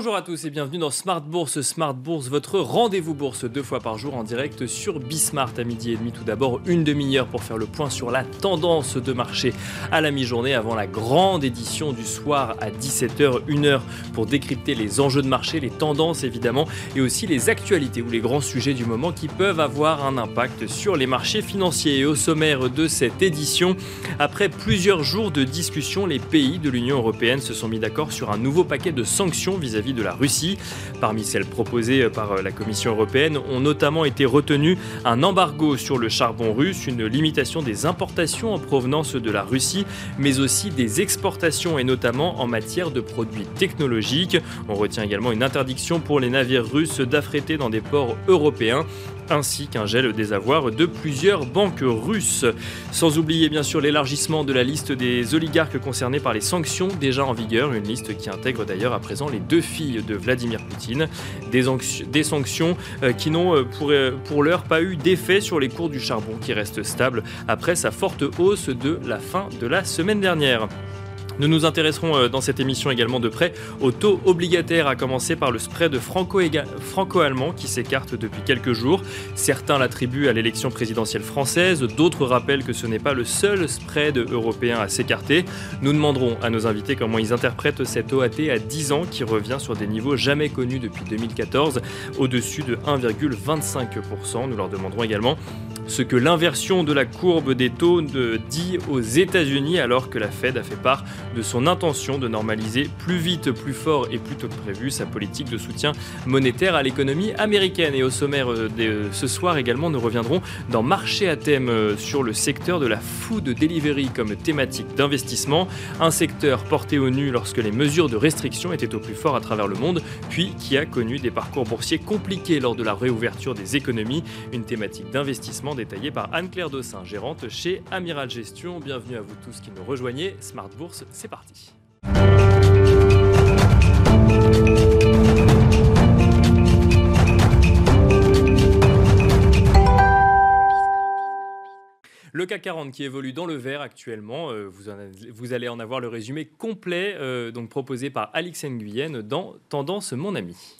Bonjour à tous et bienvenue dans Smart Bourse. Smart Bourse, votre rendez-vous bourse deux fois par jour en direct sur Bismart à midi et demi. Tout d'abord, une demi-heure pour faire le point sur la tendance de marché à la mi-journée avant la grande édition du soir à 17h, 1h pour décrypter les enjeux de marché, les tendances évidemment et aussi les actualités ou les grands sujets du moment qui peuvent avoir un impact sur les marchés financiers. Et au sommaire de cette édition, après plusieurs jours de discussion, les pays de l'Union européenne se sont mis d'accord sur un nouveau paquet de sanctions vis-à-vis de la Russie. Parmi celles proposées par la Commission européenne ont notamment été retenues un embargo sur le charbon russe, une limitation des importations en provenance de la Russie, mais aussi des exportations et notamment en matière de produits technologiques. On retient également une interdiction pour les navires russes d'affréter dans des ports européens ainsi qu'un gel des avoirs de plusieurs banques russes. Sans oublier bien sûr l'élargissement de la liste des oligarques concernés par les sanctions déjà en vigueur, une liste qui intègre d'ailleurs à présent les deux filles de Vladimir Poutine. Des, sanctions euh, qui n'ont euh, pour, euh, pour l'heure pas eu d'effet sur les cours du charbon qui restent stables après sa forte hausse de la fin de la semaine dernière. Nous nous intéresserons euh, dans cette émission également de près aux taux obligataires, à commencer par le spread franco-allemand qui s'écarte depuis quelques jours. Certains l'attribuent à l'élection présidentielle française, d'autres rappellent que ce n'est pas le seul spread européen à s'écarter. Nous demanderons à nos invités comment ils interprètent cette OAT à 10 ans qui revient sur des niveaux jamais connus depuis 2014, au-dessus de 1,25%. Nous leur demanderons également ce que l'inversion de la courbe des taux dit aux États-Unis alors que la Fed a fait part de son intention de normaliser plus vite, plus fort et plus tôt que prévu sa politique de soutien monétaire à l'économie américaine. Et au sommaire euh, de euh, ce soir également, nous reviendrons dans Marché à thème euh, sur le secteur de la food delivery comme thématique d'investissement, un secteur porté au nu lorsque les mesures de restriction étaient au plus fort à travers le monde, puis qui a connu des parcours boursiers compliqués lors de la réouverture des économies, une thématique d'investissement détaillée par Anne-Claire Dossin, gérante chez Amiral Gestion. Bienvenue à vous tous qui nous rejoignez. Smart Bourse, c'est parti. Le CAC 40 qui évolue dans le vert actuellement, euh, vous, allez en avoir le résumé complet, euh, donc proposé par Alix Nguyen dans Tendance Mon Ami.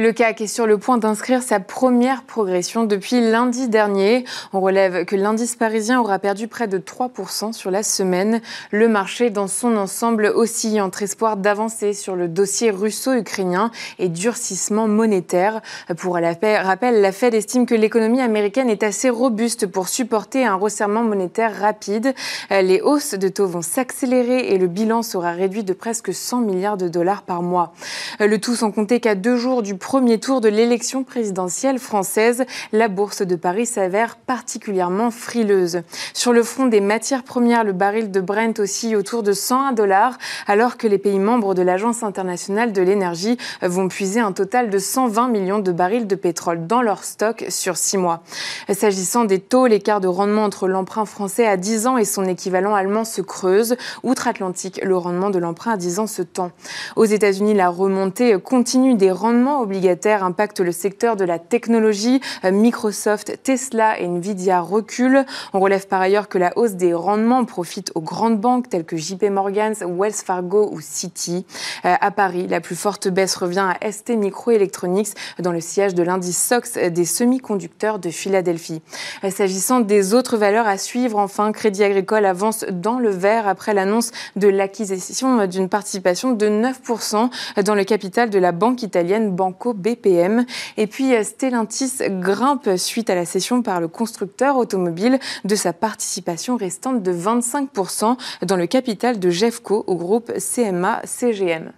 Le CAC est sur le point d'inscrire sa première progression depuis lundi dernier. On relève que l'indice parisien aura perdu près de 3% sur la semaine. Le marché dans son ensemble oscille entre espoir d'avancer sur le dossier russo-ukrainien et durcissement monétaire. Pour rappel, la Fed estime que l'économie américaine est assez robuste pour supporter un resserrement monétaire rapide. Les hausses de taux vont s'accélérer et le bilan sera réduit de presque 100 milliards de dollars par mois. Le tout sans compter qu'à deux jours du premier tour de l'élection présidentielle française, la bourse de Paris s'avère particulièrement frileuse. Sur le front des matières premières, le baril de Brent oscille autour de 101 dollars, alors que les pays membres de l'Agence internationale de l'énergie vont puiser un total de 120 millions de barils de pétrole dans leur stock sur six mois. S'agissant des taux, l'écart de rendement entre l'emprunt français à 10 ans et son équivalent allemand se creuse. Outre-Atlantique, le rendement de l'emprunt à 10 ans se tend. Aux États-Unis, la remontée continue des rendements obligatoires impacte le secteur de la technologie. Euh, Microsoft, Tesla et Nvidia reculent. On relève par ailleurs que la hausse des rendements profite aux grandes banques telles que JP Morgan, Wells Fargo ou Citi. Euh, à Paris, la plus forte baisse revient à ST Microelectronics dans le siège de l'indice SOX des semi-conducteurs de Philadelphie. Euh, s'agissant des autres valeurs à suivre, enfin, Crédit Agricole avance dans le vert après l'annonce de l'acquisition d'une participation de 9% dans le capital de la banque italienne Banco BPM. Et puis euh, Stellantis grimpe suite à la cession par le constructeur automobile de sa participation restante de 25% dans le capital de Jeffco au groupe CMA-CGM.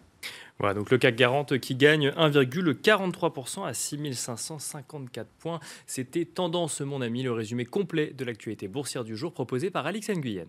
Voilà, donc le CAC 40 qui gagne 1,43% à 6554 points. C'était Tendance, mon ami, le résumé complet de l'actualité boursière du jour proposé par Alix Nguyen.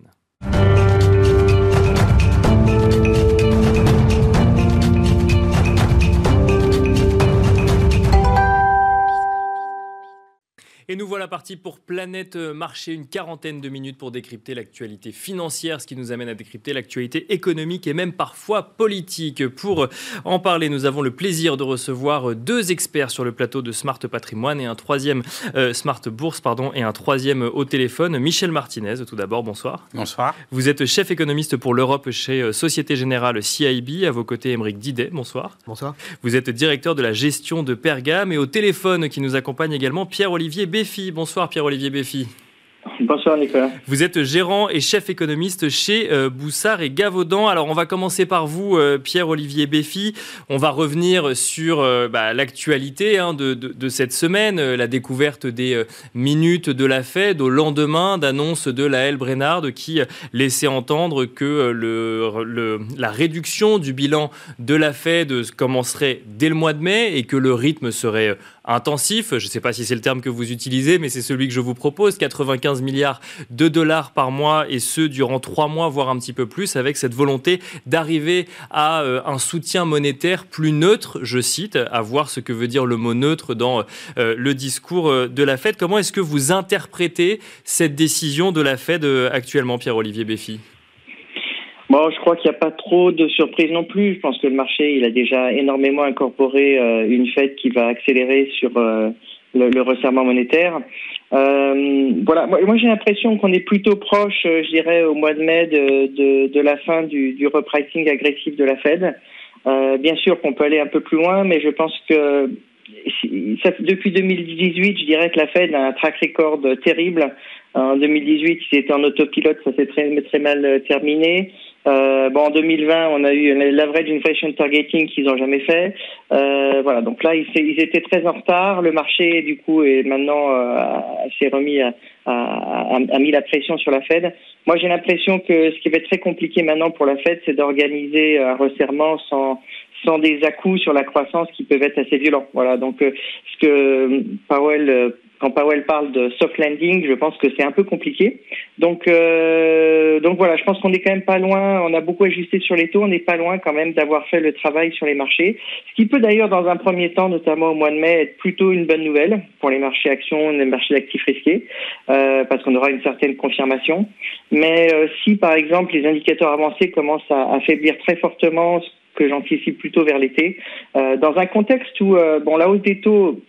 Et nous voilà partis pour Planète Marché, une quarantaine de minutes pour décrypter l'actualité financière, ce qui nous amène à décrypter l'actualité économique et même parfois politique. Pour en parler, nous avons le plaisir de recevoir deux experts sur le plateau de Smart Patrimoine et un troisième euh, Smart Bourse, pardon, et un troisième au téléphone. Michel Martinez, tout d'abord, bonsoir. Bonsoir. Vous êtes chef économiste pour l'Europe chez euh, Société Générale CIB. À vos côtés, Émeric Didet, bonsoir. Bonsoir. Vous êtes directeur de la gestion de Pergame et au téléphone qui nous accompagne également Pierre-Olivier Béfi. Bonsoir Pierre-Olivier Béfi. Bonsoir Nicolas. Vous êtes gérant et chef économiste chez euh, Boussard et Gavaudan. Alors on va commencer par vous, euh, Pierre-Olivier Béfi. On va revenir sur euh, bah, l'actualité hein, de, de, cette semaine, la découverte des minutes de la Fed au lendemain d'annonce de la L. Brennard qui laissait entendre que le, le, la réduction du bilan de la Fed commencerait dès le mois de mai et que le rythme serait intensif. Je ne sais pas si c'est le terme que vous utilisez, mais c'est celui que je vous propose. 95 milliards de dollars par mois et ce durant trois mois, voire un petit peu plus, avec cette volonté d'arriver à euh, un soutien monétaire plus neutre, je cite, à voir ce que veut dire le mot neutre dans euh, le discours euh, de la Fed. Comment est-ce que vous interprétez cette décision de la Fed actuellement, Pierre-Olivier Béfi Bon, je crois qu'il n'y a pas trop de surprises non plus. Je pense que le marché, il a déjà énormément incorporé euh, une fête qui va accélérer sur euh, le, resserrement monétaire. Euh, voilà, moi, j'ai l'impression qu'on est plutôt proche, je dirais, au mois de mai de, la fin du, repricing agressif de la Fed. bien sûr qu'on peut aller un peu plus loin, mais je pense que depuis 2018, je dirais que la Fed a un track record terrible. En 2018, ils étaient en autopilote, ça s'est très, très mal terminé. Euh, bon, en 2020, on a eu l'average inflation targeting qu'ils n'ont jamais fait. Euh, voilà, donc là, ils, ils, étaient très en retard. Le marché, du coup, est maintenant euh, s'est remis à, a, a, mis la pression sur la Fed. Moi, j'ai l'impression que ce qui va être très compliqué maintenant pour la Fed, c'est d'organiser un resserrement sans sans des à sur la croissance qui peuvent être assez violents. Voilà, donc euh, ce que Powell quand Powell parle de soft landing, je pense que c'est un peu compliqué. Donc, euh, donc voilà, je pense qu'on est quand même pas loin. On a beaucoup ajusté sur les taux. On n'est pas loin quand même d'avoir fait le travail sur les marchés. Ce qui peut d'ailleurs, dans un premier temps, notamment au mois de mai, être plutôt une bonne nouvelle pour les marchés actions, les marchés d'actifs risqués, euh, parce qu'on aura une certaine confirmation. Mais euh, si, par exemple, les indicateurs avancés commencent à affaiblir très fortement que j'anticipe plutôt vers l'été, euh, dans un contexte où euh, bon la hausse des taux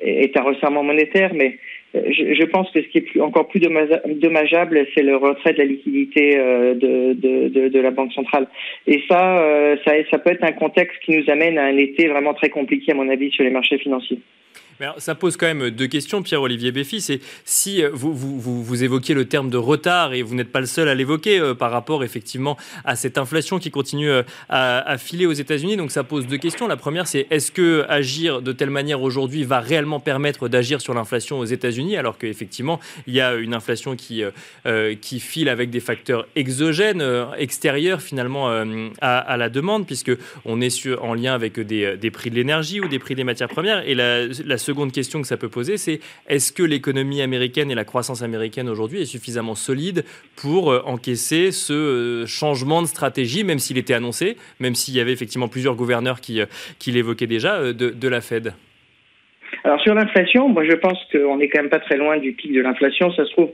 est un resserrement monétaire, mais euh, je, je, pense que ce qui est plus, encore plus dommageable, c'est le retrait de la liquidité euh, de, de, de, la Banque centrale. Et ça, ça, ça peut être un contexte qui nous amène à un été vraiment très compliqué, à mon avis, sur les marchés financiers ça pose quand même deux questions, Pierre-Olivier Béfi. C'est si euh, vous, vous, évoquiez le terme de retard et vous n'êtes pas le seul à l'évoquer euh, par rapport effectivement à cette inflation qui continue euh, à, filer aux États-Unis. Donc ça pose deux questions. La première, c'est est-ce que agir de telle manière aujourd'hui va réellement permettre d'agir sur l'inflation aux États-Unis alors qu'effectivement il y a une inflation qui, qui file avec des facteurs exogènes, extérieurs finalement à, la demande puisque on est en lien avec des, des prix de l'énergie ou des prix des matières premières. Et la, la seconde question que ça peut poser, c'est est-ce que l'économie américaine et la croissance américaine aujourd'hui est suffisamment solide pour euh, encaisser ce euh, changement de stratégie, même s'il était annoncé, même s'il y avait effectivement plusieurs gouverneurs qui, euh, qui l'évoquaient déjà, de, de la Fed? Alors sur l'inflation, moi je pense qu'on n'est quand même pas très loin du pic de l'inflation. Ça se trouve,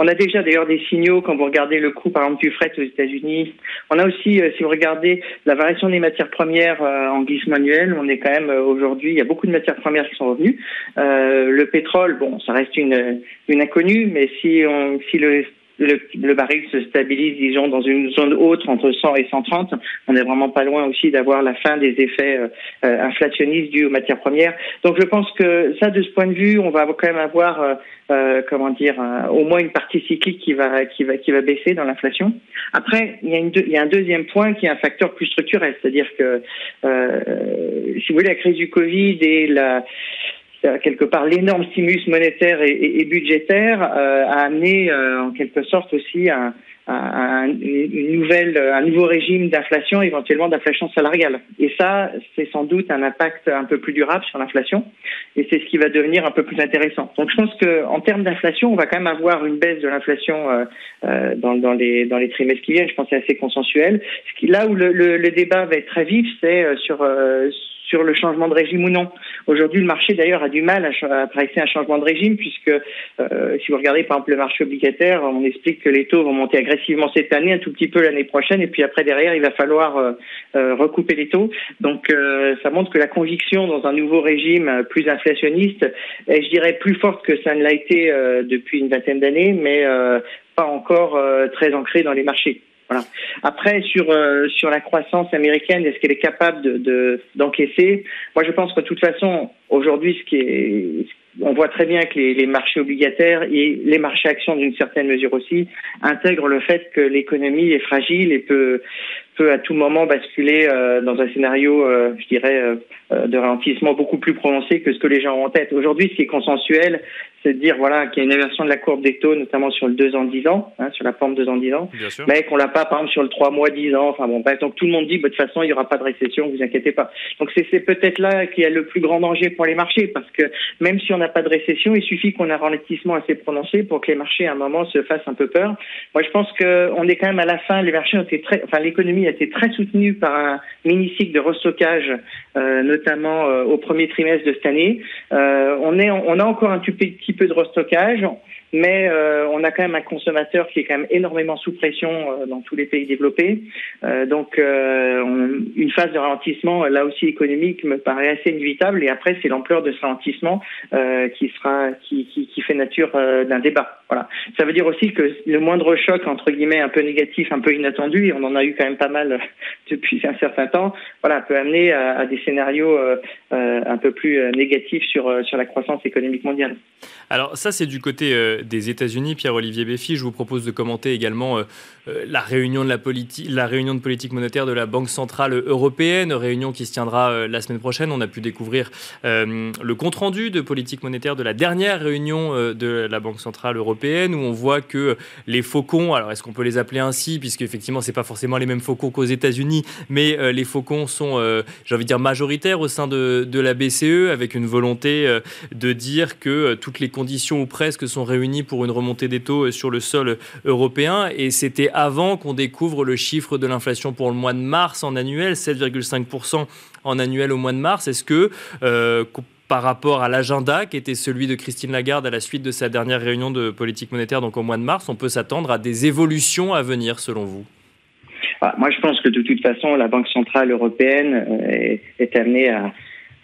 on a déjà d'ailleurs des signaux quand vous regardez le coût, par exemple, du fret aux États-Unis. On a aussi, euh, si vous regardez la variation des matières premières euh, en glissement annuel, on est quand même euh, aujourd'hui, il y a beaucoup de matières premières qui sont revenues. le pétrole, bon, ça reste une, une inconnue, mais si on, si le le, baril se stabilise, disons, dans une zone haute entre 100 et 130. On n'est vraiment pas loin aussi d'avoir la fin des effets euh, euh, inflationnistes dus aux matières premières. Donc je pense que ça, de ce point de vue, on va quand même avoir, euh, comment dire, au moins une partie cyclique qui va, qui va, qui va baisser dans l'inflation. Après, il y, a une il y a un deuxième point qui est un facteur plus structurel, c'est-à-dire que, si vous voulez, la crise du Covid et la quelque part l'énorme stimulus monétaire et, budgétaire euh, a amené euh, en quelque sorte aussi un, une nouvelle, un nouveau régime d'inflation, éventuellement d'inflation salariale. Et ça, c'est sans doute un impact un peu plus durable sur l'inflation, et c'est ce qui va devenir un peu plus intéressant. Donc, je pense qu'en termes d'inflation, on va quand même avoir une baisse de l'inflation euh, dans, dans, les dans les trimestres qui viennent. Je pense que c'est assez consensuel. Là où le, le, le, débat va être très vif, c'est sur sur le changement de régime ou non. Aujourd'hui, le marché d'ailleurs a du mal à, presser un changement de régime puisque euh, si vous regardez par exemple le marché obligataire, on explique que les taux vont monter agressivement cette année, un tout petit peu l'année prochaine, et puis après derrière, il va falloir euh, euh, recouper les taux. Donc ça montre que la conviction dans un nouveau régime plus inflationniste est, je dirais, plus forte que ça ne l'a été depuis une vingtaine d'années, mais pas encore très ancrée dans les marchés. Voilà. Après, sur euh, sur la croissance américaine, est-ce qu'elle est capable de d'encaisser? Moi, je pense que de toute façon, aujourd'hui, ce qui est on voit très bien que les, les, marchés obligataires et les marchés actions d'une certaine mesure aussi intègrent le fait que l'économie est fragile et peut peut à tout moment basculer euh, dans un scénario, euh, je dirais, euh, de ralentissement beaucoup plus prononcé que ce que les gens ont en tête. Aujourd'hui, ce qui est consensuel, c'est de dire voilà qu'il y a une inversion de la courbe des taux, notamment sur le 2 ans 10 ans, hein, sur la forme 2 ans 10 ans, mais qu'on l'a pas par exemple sur le 3 mois 10 ans. Enfin bon, donc tout le monde dit bah, de toute façon il y aura pas de récession, vous inquiétez pas. Donc c'est peut-être là qu'il y a le plus grand danger pour les marchés, parce que même si on n'a pas de récession, il suffit qu'on ait un ralentissement assez prononcé pour que les marchés à un moment se fassent un peu peur. Moi je pense qu'on est quand même à la fin, les marchés ont été très, enfin l'économie a été très soutenue par un mini cycle de restockage, euh, notamment euh, au premier trimestre de cette année. Euh, on est, on a encore un tout petit peu de restockage, mais euh, on a quand même un consommateur qui est quand même énormément sous pression euh, dans tous les pays développés. Euh, donc une phase de ralentissement, là aussi économique, me paraît assez inévitable. Et après, c'est l'ampleur de ce ralentissement qui sera, qui, fait nature d'un débat. Voilà. Ça veut dire aussi que le moindre choc entre guillemets un peu négatif, un peu inattendu, et on en a eu quand même pas mal depuis un certain temps, voilà, peut amener à, à des scénarios un peu plus négatifs sur sur la croissance économique mondiale. Alors ça, c'est du côté des États-Unis. Pierre-Olivier Béfi, je vous propose de commenter également euh, la, réunion de la, la réunion de politique monétaire de la Banque Centrale Européenne, réunion qui se tiendra la semaine prochaine. On a pu découvrir le compte-rendu de politique monétaire de la dernière réunion de la Banque Centrale Européenne, où on voit que les faucons, alors est-ce qu'on peut les appeler ainsi, puisque effectivement, c'est pas forcément les mêmes faucons qu'aux États-Unis, mais les faucons sont, j'ai envie de dire, majoritaires au sein de, de la BCE, avec une volonté de dire que toutes les conditions ou presque sont réunies pour une remontée des taux sur le sol européen. Et c'était avant qu'on découvre le chiffre de l'inflation pour le mois de mars en annuel, 7,5% en annuel au mois de mars. Est-ce que euh, par rapport à l'agenda qui était celui de Christine Lagarde à la suite de sa dernière réunion de politique monétaire, donc au mois de mars, on peut s'attendre à des évolutions à venir selon vous? Ah, Moi, je pense que de toute façon, la Banque centrale européenne euh, est amenée à,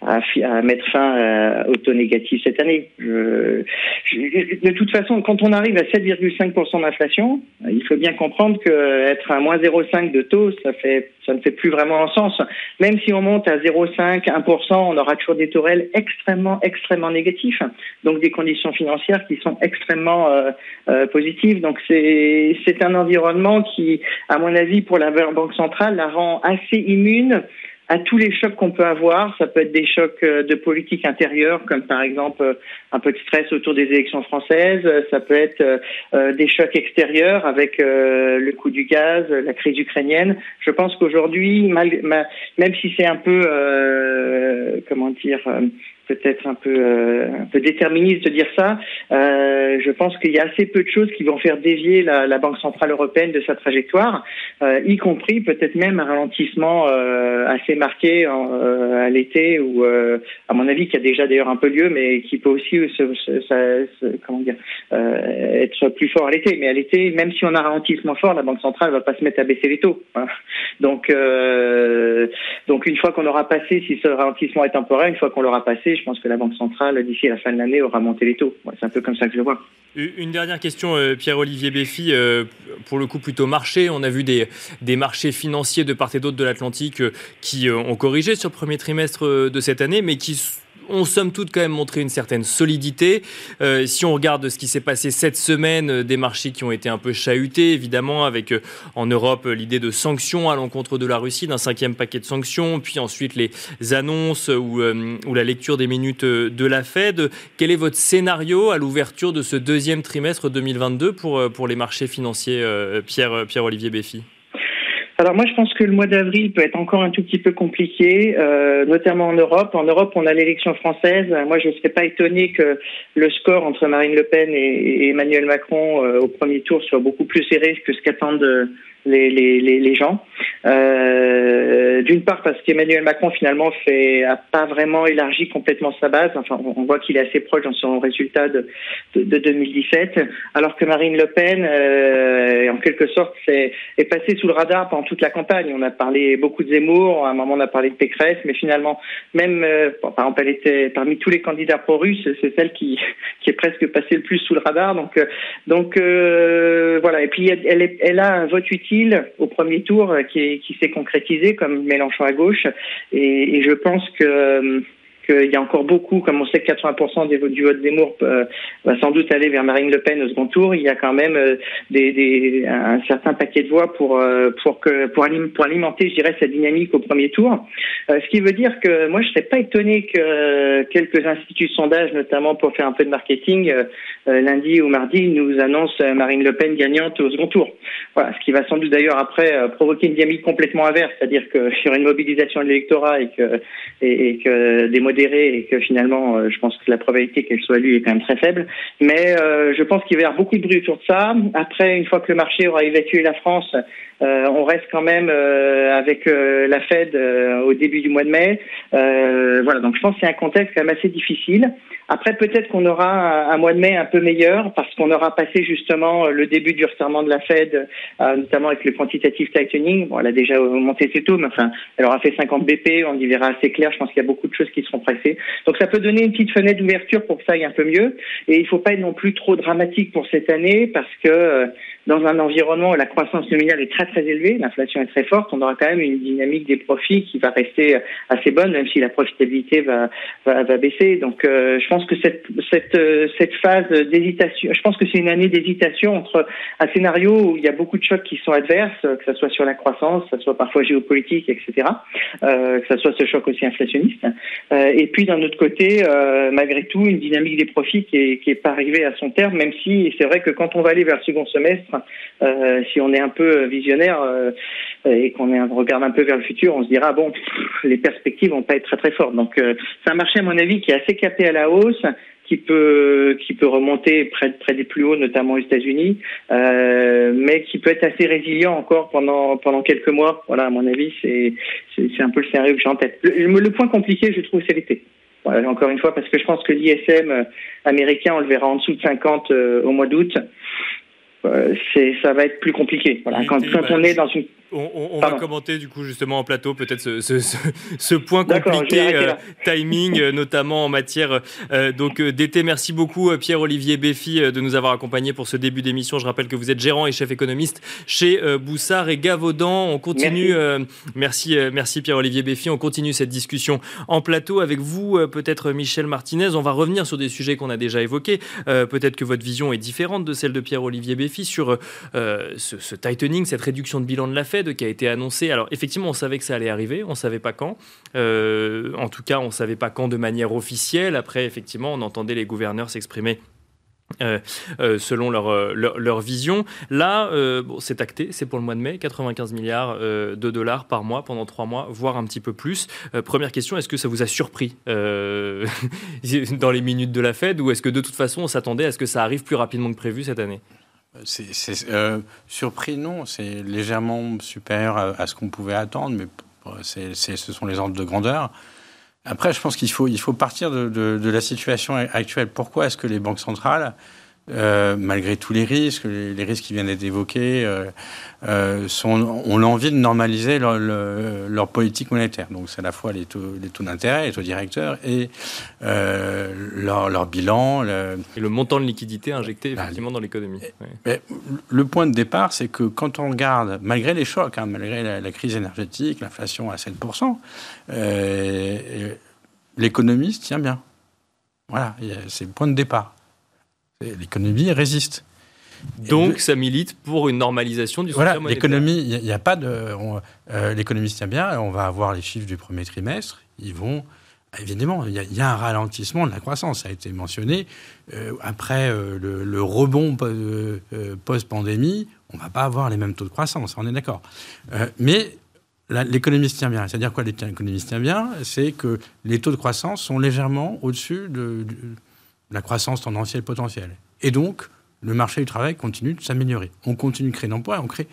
à, à mettre fin euh, au taux négatif cette année. De toute façon, quand on arrive à 7,5% d'inflation, il faut bien comprendre que être à moins 0,5 de taux, ça fait ça ne fait plus vraiment sens. Même si on monte à 0,5, 1%, on aura toujours des réels extrêmement, extrêmement négatifs. Donc des conditions financières qui sont extrêmement euh, euh, positives. Donc c'est un environnement qui, à mon avis, pour la Banque centrale, la rend assez immune à tous les chocs qu'on peut avoir. Ça peut être des chocs euh, de politique intérieure, comme par exemple euh, un peu de stress autour des élections françaises. Ça peut être euh, des chocs extérieurs avec le coût du gaz, la crise ukrainienne. Je pense qu'aujourd'hui, même si c'est un peu, comment dire, peut-être un peu euh, un peu déterministe de dire ça. Euh, je pense qu'il y a assez peu de choses qui vont faire dévier la, la Banque centrale européenne de sa trajectoire, euh, y compris peut-être même un ralentissement euh, assez marqué en, euh, à l'été ou à mon avis qui a déjà d'ailleurs un peu lieu, mais qui peut aussi se, comment dire être plus fort à l'été. Mais à l'été, même si on a un ralentissement fort, la Banque centrale va pas se mettre à baisser les taux. Voilà. Donc donc une fois qu'on aura passé, si ce ralentissement est temporaire, une fois qu'on l'aura passé je pense que la Banque centrale, d'ici la fin de l'année, aura monté les taux. c'est un peu comme ça que je le vois. Une dernière question, euh, Pierre-Olivier Béfi, euh, pour le coup plutôt marché. On a vu des, des marchés financiers de part et d'autre de l'Atlantique euh, qui ont corrigé sur le premier trimestre de cette année, mais qui ont somme toute quand même montré une certaine solidité. Euh, si on regarde ce qui s'est passé cette semaine, euh, des marchés qui ont été un peu chahutés, évidemment, avec euh, en Europe l'idée de sanctions à l'encontre de la Russie, d'un cinquième paquet de sanctions, puis ensuite les annonces ou, la lecture des minutes de la Fed. Quel est votre scénario à l'ouverture de ce deuxième trimestre 2022 pour, pour les marchés financiers, Pierre, Pierre-Olivier Béfi alors moi, je pense que le mois d'avril peut être encore un tout petit peu compliqué, euh, notamment en Europe. En Europe, on a l'élection française. Moi, je ne serais pas étonné que le score entre Marine Le Pen et, Emmanuel Macron euh, au premier tour soit beaucoup plus serré que ce qu'attendent les, les, les, gens. Euh, D'une part parce qu'Emmanuel Macron finalement fait a pas vraiment élargi complètement sa base. Enfin, on voit qu'il est assez proche dans son résultat de, de, de 2017, alors que Marine Le Pen, euh, en quelque sorte, est, est passée sous le radar pendant toute la campagne. On a parlé beaucoup de Zemmour, à un moment on a parlé de Pécresse, mais finalement, même euh, par exemple, elle était parmi tous les candidats pro-russes, c'est celle qui qui est presque passée le plus sous le radar. Donc donc voilà. Et puis elle a un vote utile au premier tour euh, qui, s'est concrétisé comme Mélenchon à gauche. Et, et je pense que euh, qu'il y a encore beaucoup, comme on sait que 80% des, du vote Zemmour euh, va sans doute aller vers Marine Le Pen au second tour, il y a quand même euh, des, des, un certain paquet de voix pour, euh, pour, que, pour, alimenter, je dirais, cette dynamique au premier tour. ce qui veut dire que moi, je ne serais pas étonné que quelques instituts de sondage, notamment pour faire un peu de marketing, lundi ou mardi, nous annoncent Marine Le Pen gagnante au second tour. Voilà, ce qui va sans doute d'ailleurs après provoquer une dynamique complètement inverse, c'est-à-dire que sur une mobilisation de l'électorat et que, et, que des et que finalement, euh, je pense que la probabilité qu'elle soit lue est quand même très faible. Mais euh, je pense qu'il va y avoir beaucoup de bruit autour de ça. Après, une fois que le marché aura évacué la France, euh, on reste quand même avec la Fed au début du mois de mai. voilà, donc je pense que c'est un contexte quand même assez difficile. Après, peut-être qu'on aura un, mois de mai un peu meilleur parce qu'on aura passé justement le début du resserrement de la Fed, euh, notamment avec le quantitative tightening. Bon, elle a déjà monté ses taux, mais enfin, elle aura fait 50 BP, on y verra assez clair. Je pense qu'il y a beaucoup de choses qui seront pressées. Donc, ça peut donner une petite fenêtre d'ouverture pour que ça aille un peu mieux. Et il faut pas être non plus trop dramatique pour cette année parce que euh, dans un environnement où la croissance nominale est très très élevée, l'inflation est très forte, on aura quand même une dynamique des profits qui va rester assez bonne, même si la profitabilité va va, va baisser. Donc, euh, je pense que cette cette euh, cette phase d'hésitation, je pense que c'est une année d'hésitation entre un scénario où il y a beaucoup de chocs qui sont adverses, que ce soit sur la croissance, que ce soit parfois géopolitique, etc., euh, que ce soit ce choc aussi inflationniste, euh, et puis d'un autre côté, malgré tout, une dynamique des profits qui est qui est pas arrivée à son terme, même si c'est vrai que quand on va aller vers le second semestre si on est un peu visionnaire et qu'on regarde un peu vers le futur, on se dira bon, les perspectives vont pas être très très fortes. Donc c'est un marché à mon avis qui est assez capé à la hausse qui peut qui peut remonter près des plus hauts, notamment aux États-Unis, euh, mais qui peut être assez résilient encore pendant pendant quelques mois. Voilà, à mon avis, c'est c'est un peu le scénario que j'ai en tête. Le, point compliqué, je trouve, c'est l'été. Encore une fois, parce que je pense que l'ISM américain, on le verra en dessous de 50 au mois d'août. Euh, c'est ça va être plus compliqué. Voilà, quand, quand on est dans une on, va commenter du coup justement en plateau peut-être ce, point compliqué euh, timing euh, notamment en matière euh, donc d'été. Merci beaucoup Pierre-Olivier Béfi de nous avoir accompagnés pour ce début d'émission. Je rappelle que vous êtes gérant et chef économiste chez Boussard et Gavaudan. On continue. Merci, merci, Pierre-Olivier Béfi. On continue cette discussion en plateau avec vous, peut-être Michel Martinez. On va revenir sur des sujets qu'on a déjà évoqués. peut-être que votre vision est différente de celle de Pierre-Olivier Béfi sur ce, ce tightening, cette réduction de bilan de la Fed qui a été annoncé. Alors effectivement, on savait que ça allait arriver, on ne savait pas quand. Euh, en tout cas, on ne savait pas quand de manière officielle. Après, effectivement, on entendait les gouverneurs s'exprimer euh, euh, selon leur, leur, vision. Là, bon, c'est acté, c'est pour le mois de mai, 95 milliards de dollars par mois pendant trois mois, voire un petit peu plus. première question, est-ce que ça vous a surpris dans les minutes de la Fed ou est-ce que de toute façon on s'attendait à ce que ça arrive plus rapidement que prévu cette année? C'est euh, surpris, non. C'est légèrement supérieur à, ce qu'on pouvait attendre, mais ce sont les ordres de grandeur. Après, je pense qu'il faut, il faut partir de, la situation actuelle. Pourquoi est-ce que les banques centrales euh, malgré tous les risques, les, risques qui viennent d'être évoqués, euh, euh, sont, ont l'envie de normaliser leur, leur, politique monétaire. Donc c'est à la fois les taux, les taux d'intérêt, les taux directeurs et leur, leur, bilan. Le... Et le montant de liquidité injecté bah, effectivement dans l'économie. Le point de départ, c'est que quand on regarde, malgré les chocs, hein, malgré la, la, crise énergétique, l'inflation à 7%, l'économie se tient bien. Voilà, c'est le point de départ. L'économie résiste. Donc, ça milite pour une normalisation du voilà, L'économie, il n'y a, pas de. Euh, l'économie se tient bien. On va avoir les chiffres du premier trimestre. Ils vont. Évidemment, il y, a, un ralentissement de la croissance, ça a été mentionné. Euh, après euh, le, rebond post-pandémie, on ne va pas avoir les mêmes taux de croissance, on est d'accord. Mais l'économie se tient bien. C'est-à-dire quoi l'économie se tient bien? C'est que les taux de croissance sont légèrement au-dessus de, de, la croissance tendancielle potentielle. Et donc, le marché du travail continue de s'améliorer. On continue de créer d'emplois, on crée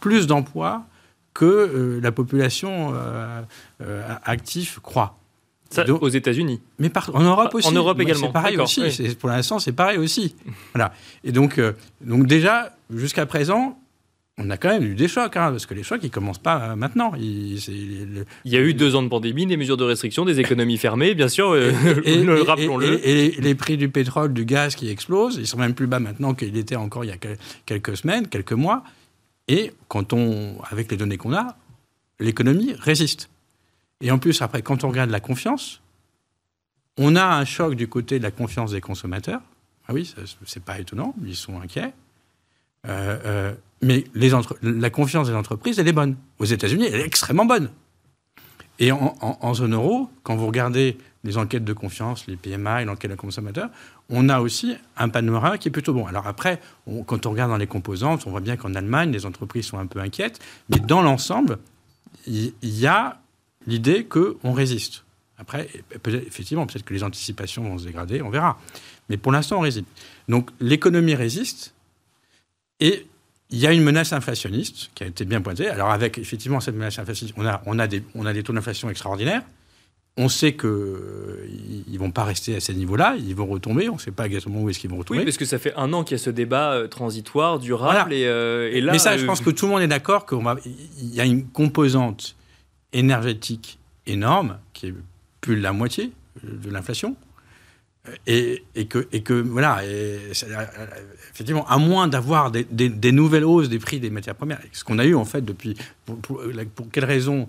plus d'emplois que euh, la population euh, euh, active croît. aux États-Unis. Mais en Europe aussi. En Europe également. C'est pareil aussi. Pour l'instant, c'est pareil aussi. voilà. Et donc, donc déjà, jusqu'à présent, on a quand même eu des chocs, hein, parce que les chocs, ils commencent pas maintenant. Il, y a eu deux ans de pandémie, des mesures de restriction, des économies fermées, bien sûr, rappelons-le. Et, les prix du pétrole, du gaz qui explosent, ils sont même plus bas maintenant qu'il était encore il y a quelques semaines, quelques mois. Et quand on, avec les données qu'on a, l'économie résiste. Et en plus, après, quand on regarde la confiance, on a un choc du côté de la confiance des consommateurs. Ah oui, c'est pas étonnant, ils sont inquiets. Euh, euh, mais la confiance des entreprises, elle est bonne. Aux États-Unis, elle est extrêmement bonne. Et en, zone euro, quand vous regardez les enquêtes de confiance, les PMI, l'enquête des consommateurs, on a aussi un panorama qui est plutôt bon. Alors après, quand on regarde dans les composantes, on voit bien qu'en Allemagne, les entreprises sont un peu inquiètes, mais dans l'ensemble, il y, a l'idée qu'on résiste. Après, effectivement, peut-être que les anticipations vont se dégrader, on verra. Mais pour l'instant, on résiste. Donc l'économie résiste et il y a une menace inflationniste qui a été bien pointée. Alors avec effectivement cette menace inflationniste, on a, on a, des, on a des taux d'inflation extraordinaires. On sait qu'ils ne vont pas rester à ces niveaux-là, ils vont retomber, on ne sait pas exactement où est-ce qu'ils vont retomber. Oui, parce que ça fait un an qu'il y a ce débat euh, transitoire, durable, euh, et, là... Mais ça, je euh, pense que tout le monde est d'accord qu'il y a une composante énergétique énorme, qui est plus de la moitié de l'inflation, et, que, voilà, effectivement, à moins d'avoir des, nouvelles hausses des prix des matières premières, ce qu'on a eu en fait depuis... Pour, pour, pour quelle raison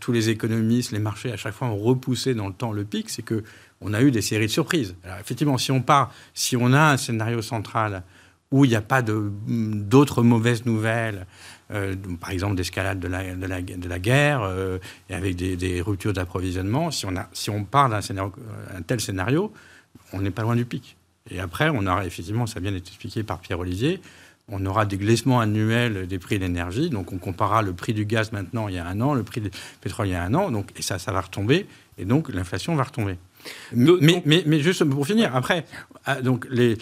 tous les économistes, les marchés, à chaque fois, ont repoussé dans le temps le pic, c'est que on a eu des séries de surprises. Alors, effectivement, si on part, si on a un scénario central où il n'y a pas d'autres mauvaises nouvelles, euh, par exemple d'escalade de la, guerre, euh, et avec des, ruptures d'approvisionnement, si on, part d'un un tel scénario, on n'est pas loin du pic. Et après, on aura effectivement, ça bien été expliqué par Pierre Olivier, on aura des glissements annuels des prix de l'énergie. Donc on comparera le prix du gaz maintenant il y a un an, le prix du pétrole il y a un an. Donc, et ça, ça va retomber. Et donc l'inflation va retomber. Mais, mais, mais, juste pour finir, après, ah, donc les,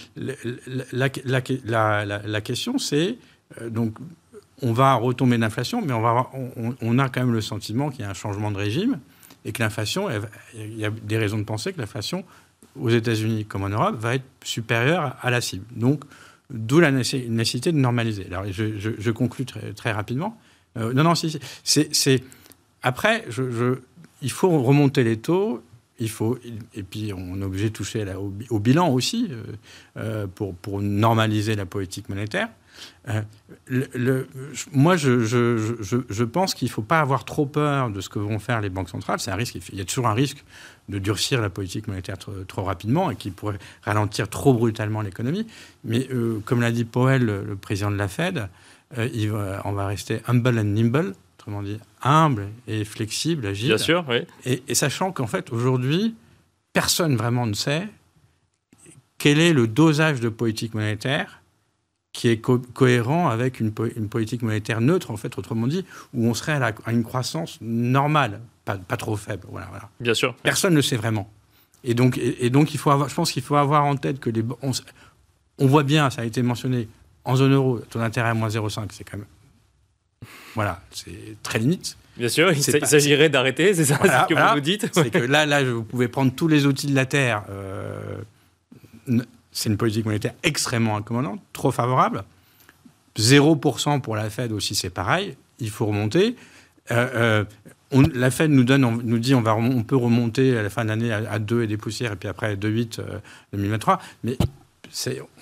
la, la, question c'est euh, donc on va retomber l'inflation, mais on, va on, on, a quand même le sentiment qu'il y a un changement de régime et que l'inflation, il y a des raisons de penser que l'inflation aux États-Unis comme en Europe va être supérieure à la cible. Donc D'où la nécessité de normaliser. Alors, je, je, conclus très, rapidement. Euh, non, non, c'est. Après, je, il faut remonter les taux. Il faut, et puis on est obligé de toucher au, bilan aussi euh, euh, pour, normaliser la politique monétaire. moi, je, je pense qu'il ne faut pas avoir trop peur de ce que vont faire les banques centrales. C'est un risque. Il y a toujours un risque de durcir la politique monétaire trop, rapidement et qui pourrait ralentir trop brutalement l'économie. Mais euh, comme l'a dit Powell, le, président de la Fed, euh, il on va rester humble and nimble, autrement dit humble et flexible, agile. Bien sûr, oui. Et, sachant qu'en fait, aujourd'hui, personne vraiment ne sait quel est le dosage de politique monétaire qui est cohérent avec une, politique monétaire neutre, en fait, autrement dit, où on serait à, à une croissance normale pas, trop faible. Voilà, voilà. Bien sûr. Personne ne le sait vraiment. Et donc, et, donc il faut avoir, je pense qu'il faut avoir en tête que les, on, on, voit bien, ça a été mentionné, en zone euro, ton intérêt à moins 0,5, c'est quand même. Voilà, c'est très limite. Bien sûr, il s'agirait d'arrêter, c'est ça ce que vous nous dites C'est que là, là, vous pouvez prendre tous les outils de la Terre. Euh, c'est une politique monétaire extrêmement incommodante, trop favorable. 0% pour la Fed aussi, c'est pareil. Il faut remonter. Euh, euh, la Fed nous, donne, nous dit on, va, on peut remonter à la fin de l'année à, 2 et des poussières, et puis après à 2,8 euh, 2023. Mais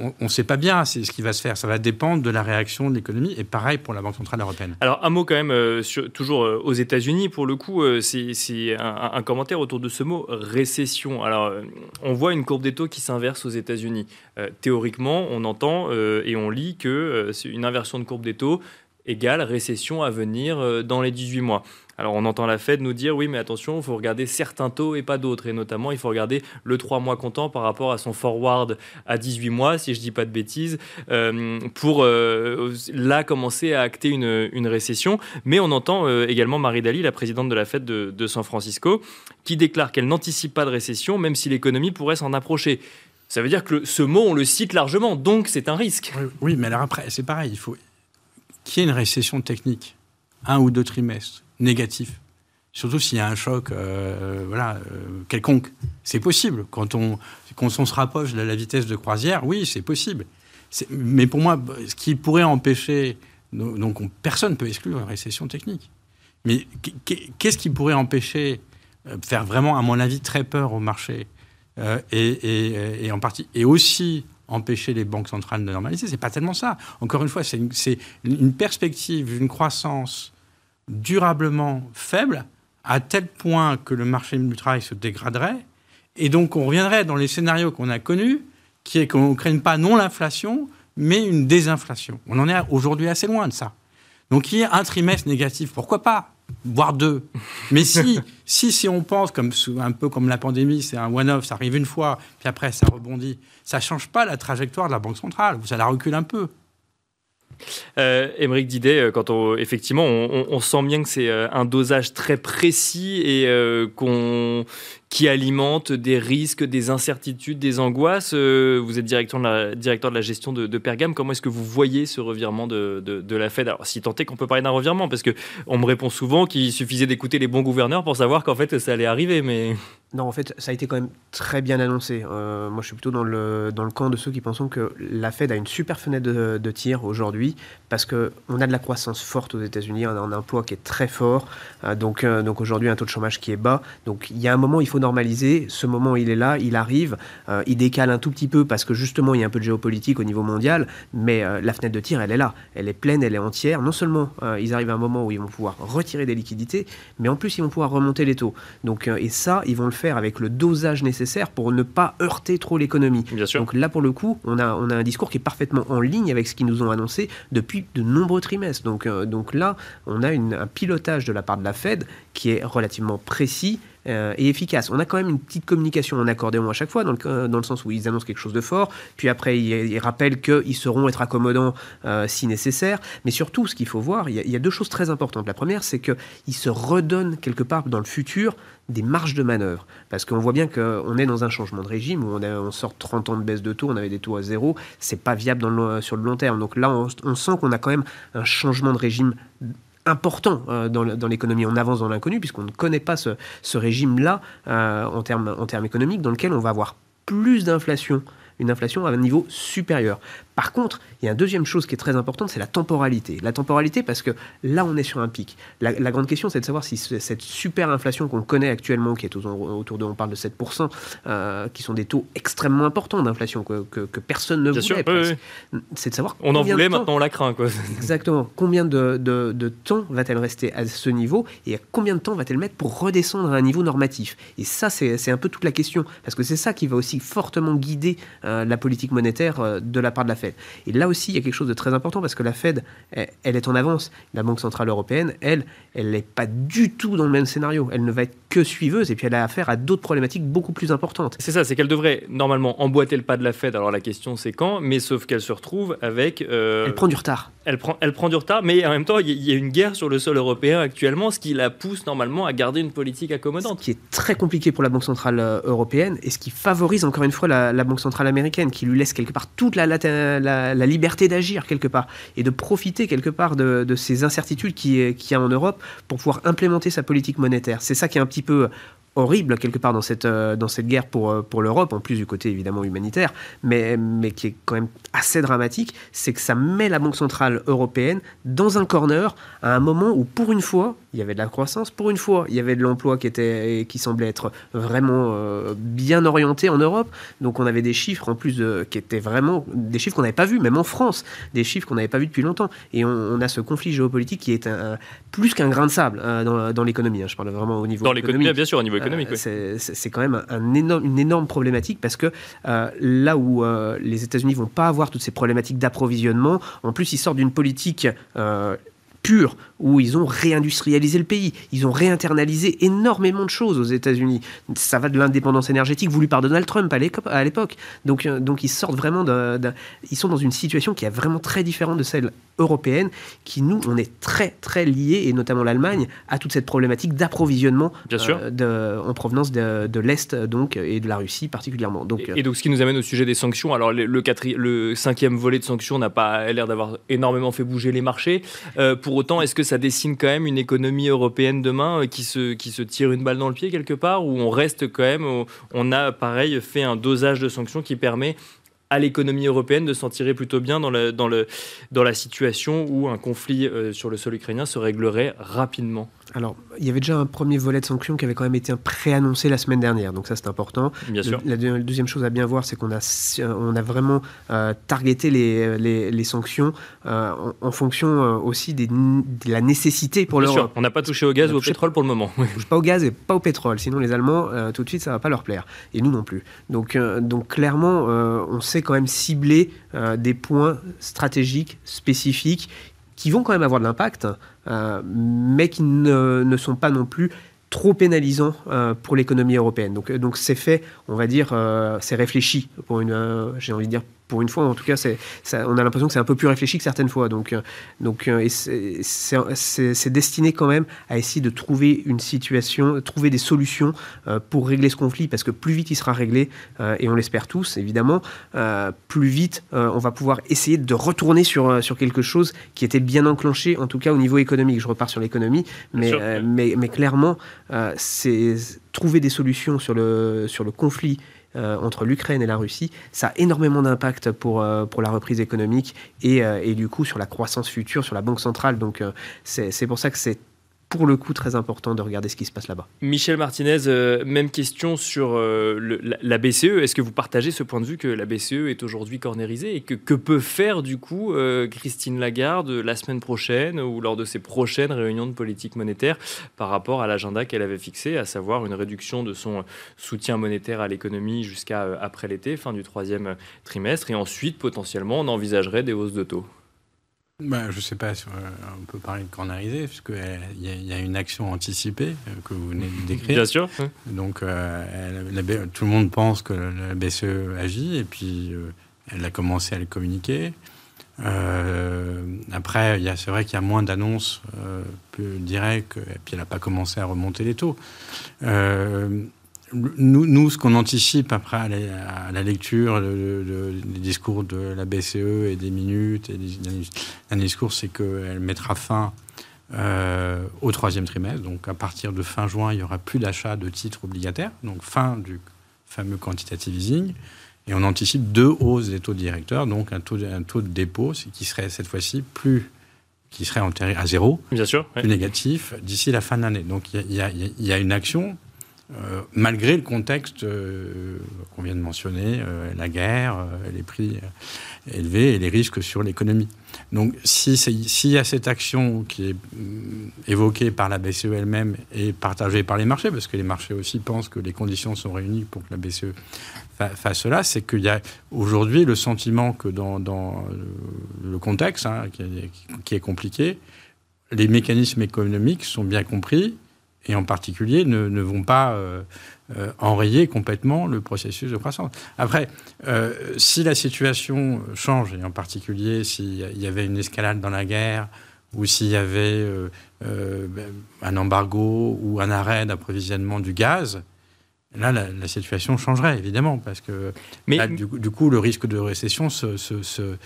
on ne sait pas bien ce qui va se faire. Ça va dépendre de la réaction de l'économie. Et pareil pour la Banque Centrale Européenne. Alors, un mot quand même, euh, toujours euh, aux États-Unis, pour le coup, euh, c'est un, commentaire autour de ce mot récession. Alors, on voit une courbe des taux qui s'inverse aux États-Unis. théoriquement, on entend et on lit que une inversion de courbe des taux égale récession à venir dans les 18 mois. Alors on entend la Fed nous dire oui mais attention, il faut regarder certains taux et pas d'autres. Et notamment il faut regarder le 3 mois comptant par rapport à son forward à 18 mois, si je dis pas de bêtises, euh, pour euh, là commencer à acter une, récession. Mais on entend euh, également Marie Daly, la présidente de la Fed de San Francisco, qui déclare qu'elle n'anticipe pas de récession même si l'économie pourrait s'en approcher. Ça veut dire que ce mot, on le cite largement, donc c'est un risque. Oui, mais alors après, c'est pareil, il faut qu'il y ait une récession technique, un ou deux trimestres, négatif. Surtout s'il y a un choc euh, voilà, euh, quelconque. C'est possible. Quand on, quand on se rapproche de la vitesse de croisière, oui, c'est possible. Mais pour moi, ce qui pourrait empêcher. Donc, personne ne peut exclure une récession technique. Mais qu'est-ce qui pourrait empêcher, euh, faire vraiment, à mon avis, très peur au marché et, en partie, et aussi empêcher les banques centrales de normaliser? C'est pas tellement ça. Encore une fois, c'est une, une, perspective d'une croissance durablement faible, à tel point que le marché du travail se dégraderait. Et donc, on reviendrait dans les scénarios qu'on a connus, qui est qu'on ne craigne pas non l'inflation, mais une désinflation. On en est aujourd'hui assez loin de ça. Donc, il y a un trimestre négatif, pourquoi pas voire deux. Mais si, si, si on pense comme un peu comme la pandémie, c'est un one-off, ça arrive une fois, puis après ça rebondit, ça change pas la trajectoire de la banque centrale, ça la recule un peu. Euh, Émeric Didet, euh, quand on, effectivement, on, sent bien que c'est euh, un dosage très précis et qu'on qui alimente des risques, des incertitudes, des angoisses. vous êtes directeur de la, gestion de, de. Comment est-ce que vous voyez ce revirement de, la Fed? Alors, si tant est qu'on peut parler d'un revirement, parce que on me répond souvent qu'il suffisait d'écouter les bons gouverneurs pour savoir qu'en fait ça allait arriver, mais non, en fait, ça a été quand même très bien annoncé. moi, je suis plutôt dans le, camp de ceux qui pensent que la Fed a une super fenêtre de, tir aujourd'hui parce qu'on a de la croissance forte aux États-Unis, on a un emploi qui est très fort, euh, donc, euh, donc aujourd'hui un taux de chômage qui est bas. Donc il y a un moment, il faut normaliser. Ce moment, il est là, il arrive, euh, il décale un tout petit peu parce que justement il y a un peu de géopolitique au niveau mondial, mais la fenêtre de tir, elle est là, elle est pleine, elle est entière. Non seulement ils arrivent à un moment où ils vont pouvoir retirer des liquidités, mais en plus ils vont pouvoir remonter les taux. Donc et ça, ils vont le faire avec le dosage nécessaire pour ne pas heurter trop l'économie. Donc là pour le coup, on a, on a un discours qui est parfaitement en ligne avec ce qu'ils nous ont annoncé depuis de nombreux trimestres. Donc, euh, donc là, on a un pilotage de la part de la Fed qui est relativement précis euh, et efficace. On a quand même une petite communication en accordéon à chaque fois, dans le, dans le sens où ils annoncent quelque chose de fort, puis après ils, rappellent qu'ils sauront être accommodants euh, si nécessaire. Mais surtout, ce qu'il faut voir, il y, a, deux choses très importantes. La première, c'est qu'ils se redonnent quelque part dans le futur des marges de manœuvre. Parce qu'on voit bien qu'on est dans un changement de régime où on, sort 30 ans de baisse de taux, on avait des taux à zéro, c'est pas viable sur le long terme. Donc là, on sent qu'on a quand même un changement de régime important euh, dans, l'économie. On avance dans l'inconnu puisqu'on ne connaît pas ce, régime-là euh, en, termes, en termes économiques dans lequel on va avoir plus d'inflation une inflation à un niveau supérieur. Par contre, il y a une deuxième chose qui est très importante, c'est la temporalité. La temporalité parce que là, on est sur un pic. La, grande question, c'est de savoir si cette super inflation qu'on connaît actuellement, qui est autour de, on parle de 7%, euh, qui sont des taux extrêmement importants d'inflation que, personne ne voulait. C'est de savoir. On en voulait, maintenant on la craint. Quoi. Exactement. Combien de, temps va-t-elle rester à ce niveau et à combien de temps va-t-elle mettre pour redescendre à un niveau normatif? Et ça, c'est un peu toute la question. Parce que c'est ça qui va aussi fortement guider euh, la politique monétaire euh, de la part de la Fed. Et là aussi, il y a quelque chose de très important parce que la Fed, elle, est en avance. La Banque Centrale Européenne, elle, elle n'est pas du tout dans le même scénario. Elle ne va être que suiveuse et puis elle a affaire à d'autres problématiques beaucoup plus importantes. C'est ça, c'est qu'elle devrait normalement emboîter le pas de la Fed. Alors la question c'est quand, mais sauf qu'elle se retrouve avec... Euh, elle prend du retard. Elle prend, elle prend du retard, mais en même temps, il y a une guerre sur le sol européen actuellement, ce qui la pousse normalement à garder une politique accommodante. Ce qui est très compliqué pour la Banque Centrale Européenne et ce qui favorise encore une fois la, Banque Centrale Américaine, qui lui laisse quelque part toute la, liberté d'agir quelque part et de profiter quelque part de, ces incertitudes qu'il y a en Europe pour pouvoir implémenter sa politique monétaire. C'est ça qui est un petit peu horrible quelque part dans cette, euh, dans cette guerre pour, euh, pour l'Europe, en plus du côté évidemment humanitaire, mais, mais qui est quand même assez dramatique, c'est que ça met la Banque Centrale Européenne dans un corner à un moment où pour une fois, il y avait de la croissance, pour une fois, il y avait de l'emploi qui, était, qui semblait être vraiment euh, bien orienté en Europe, donc on avait des chiffres en plus qui étaient vraiment des chiffres qu'on n'avait pas vus, même en France, des chiffres qu'on n'avait pas vus depuis longtemps, et on, a ce conflit géopolitique qui est un, plus qu'un grain de sable dans, dans l'économie, hein. je parle vraiment au niveau Dans l'économie, bien sûr, au niveau économique. Euh, c'est quand même un énorme, une énorme problématique parce que euh, là où euh, les États-Unis vont pas avoir toutes ces problématiques d'approvisionnement, en plus ils sortent d'une politique pure, où ils ont réindustrialisé le pays, ils ont réinternalisé énormément de choses aux États-Unis. Ça va de l'indépendance énergétique voulue par Donald Trump à l'époque. Donc, euh, donc ils sortent vraiment de, Ils sont dans une situation qui est vraiment très différente de celle européenne, qui nous, on est très très liés, et notamment l'Allemagne, à toute cette problématique d'approvisionnement euh, en provenance de, l'Est donc et de la Russie particulièrement. Donc, et, donc ce qui nous amène au sujet des sanctions. Alors le, le, cinquième volet de sanctions n'a pas l'air d'avoir énormément fait bouger les marchés. Euh, pour autant, est-ce que ça dessine quand même une économie européenne demain euh, qui, se, qui se tire une balle dans le pied quelque part, ou on reste quand même, on a pareil fait un dosage de sanctions qui permet à l'économie européenne de s'en tirer plutôt bien dans, le, dans, le, dans la situation où un conflit euh, sur le sol ukrainien se réglerait rapidement? Alors, il y avait déjà un premier volet de sanctions qui avait quand même été préannoncé la semaine dernière, donc ça c'est important. Bien sûr. La, deuxième chose à bien voir, c'est qu'on a, on a vraiment euh, targeté les, les, sanctions euh, en, fonction aussi des, de la nécessité pour l'Europe. On n'a pas touché au gaz ou au pétrole pour le moment. On touche pas au gaz et pas au pétrole, sinon les Allemands, tout de suite, ça va pas leur plaire. Et nous non plus. Donc, donc clairement, on sait quand même cibler euh, des points stratégiques spécifiques qui vont quand même avoir de l'impact, euh, mais qui ne, sont pas non plus trop pénalisants euh, pour l'économie européenne. Donc, donc c'est fait, on va dire, c'est réfléchi pour une, j'ai envie de dire pour une fois, en tout cas, c'est, on a l'impression que c'est un peu plus réfléchi que certaines fois. Donc, euh, donc euh, c'est, destiné quand même à essayer de trouver une situation, trouver des solutions euh, pour régler ce conflit, parce que plus vite il sera réglé, et on l'espère tous, évidemment, plus vite on va pouvoir essayer de retourner sur, sur quelque chose qui était bien enclenché, en tout cas au niveau économique. Je repars sur l'économie, mais, mais, mais, clairement, c'est trouver des solutions sur le, sur le conflit entre l'Ukraine et la Russie, ça a énormément d'impact pour, euh, pour la reprise économique et, euh, et, du coup sur la croissance future, sur la Banque centrale. Donc c'est pour ça que c'est pour le coup très important de regarder ce qui se passe là-bas. Michel Martinez, euh, même question sur euh, la, BCE. Est-ce que vous partagez ce point de vue que la BCE est aujourd'hui cornérisée et que, que peut faire du coup euh, Christine Lagarde la semaine prochaine ou lors de ses prochaines réunions de politique monétaire par rapport à l'agenda qu'elle avait fixé, à savoir une réduction de son soutien monétaire à l'économie jusqu'à après l'été, fin du troisième trimestre, et ensuite potentiellement on envisagerait des hausses de taux? Bah, je ne sais pas si on peut parler de corneriser, puisqu'il y, y, a une action anticipée euh, que vous venez de décrire. Bien sûr. Donc, euh, tout le monde pense que la BCE agit, et puis euh, elle a commencé à le communiquer. après, c'est vrai qu'il y a moins d'annonces plus directes, et puis elle n'a pas commencé à remonter les taux nous, nous, ce qu'on anticipe après à la, lecture des discours de la BCE et des minutes et des, discours, c'est qu'elle mettra fin euh, au troisième trimestre. Donc à partir de fin juin, il n'y aura plus d'achat de titres obligataires, donc fin du fameux quantitative easing. Et on anticipe deux hausses des taux directeurs, donc un taux, un taux de dépôt qui serait cette fois-ci plus qui serait enterré à zéro, Bien sûr, plus négatif, d'ici la fin de l'année. Donc il y, y, a une action euh, malgré le contexte euh, qu'on vient de mentionner, euh, la guerre, les prix élevés et les risques sur l'économie. Donc s'il y a cette action qui est mm, évoquée par la BCE elle-même et partagée par les marchés, parce que les marchés aussi pensent que les conditions sont réunies pour que la BCE fasse cela, c'est qu'il y a aujourd'hui le sentiment que dans, le contexte, hein, qui est compliqué, les mécanismes économiques sont bien compris et en particulier ne, vont pas euh, euh, enrayer complètement le processus de croissance. Après, euh, si la situation change, et en particulier s'il y avait une escalade dans la guerre, ou s'il y avait un embargo ou un arrêt d'approvisionnement du gaz, Là, la, situation changerait, évidemment, parce que Mais, du, coup, le risque de récession se, euh,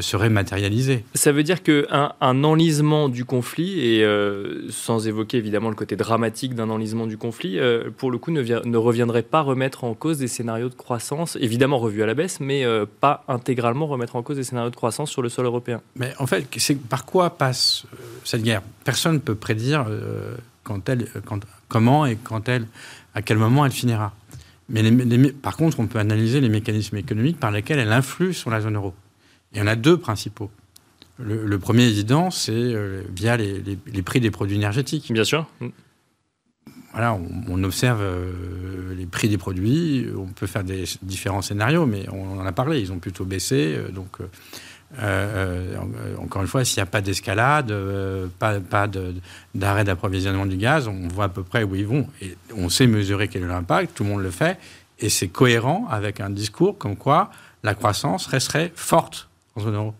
serait matérialisé. Ça veut dire qu'un un enlisement du conflit, et euh, sans évoquer évidemment le côté dramatique d'un enlisement du conflit, euh, pour le coup, ne, ne, reviendrait pas remettre en cause des scénarios de croissance, évidemment revus à la baisse, mais pas intégralement remettre en cause des scénarios de croissance sur le sol européen. Mais en fait, c'est par quoi passe cette guerre? Personne ne peut prédire quand elle, quand, comment et quand elle à quel moment elle finira. Mais par contre, on peut analyser les mécanismes économiques par lesquels elle influe sur la zone euro. Il y en a deux principaux. Le, premier évident, c'est euh, via les, prix des produits énergétiques. Bien sûr. Voilà, on, observe euh, les prix des produits, on peut faire des différents scénarios, mais on en a parlé, ils ont plutôt baissé. Euh, donc, euh, euh, encore une fois, s'il n'y a pas d'escalade, euh, pas, pas d'arrêt d'approvisionnement du gaz, on voit à peu près où ils vont. Et on sait mesurer quel est l'impact, tout le monde le fait, et c'est cohérent avec un discours comme quoi la croissance resterait forte en zone euro,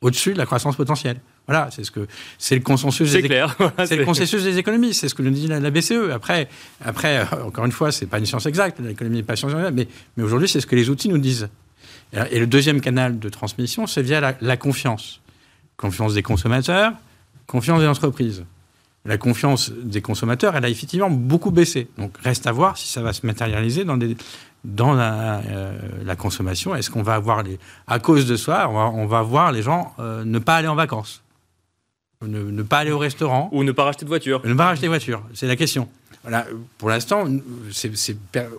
au-dessus de la croissance potentielle. Voilà, c'est ce que c'est le consensus. C'est clair. c'est le consensus des économistes. C'est ce que nous dit la, BCE. Après, après, encore une fois, c'est pas une science exacte. L'économie n'est pas science exacte, mais, mais aujourd'hui, c'est ce que les outils nous disent. Et le deuxième canal de transmission, c'est via la, confiance. Confiance des consommateurs, confiance des entreprises. La confiance des consommateurs, elle a effectivement beaucoup baissé. Donc reste à voir si ça va se matérialiser dans, dans la, euh, la consommation. Est-ce qu'on va avoir les... À cause de ça, on va, voir les gens euh, ne pas aller en vacances, ne, pas aller au restaurant. Ou ne pas racheter de voiture. Ne pas racheter de voiture, c'est la question pour l'instant,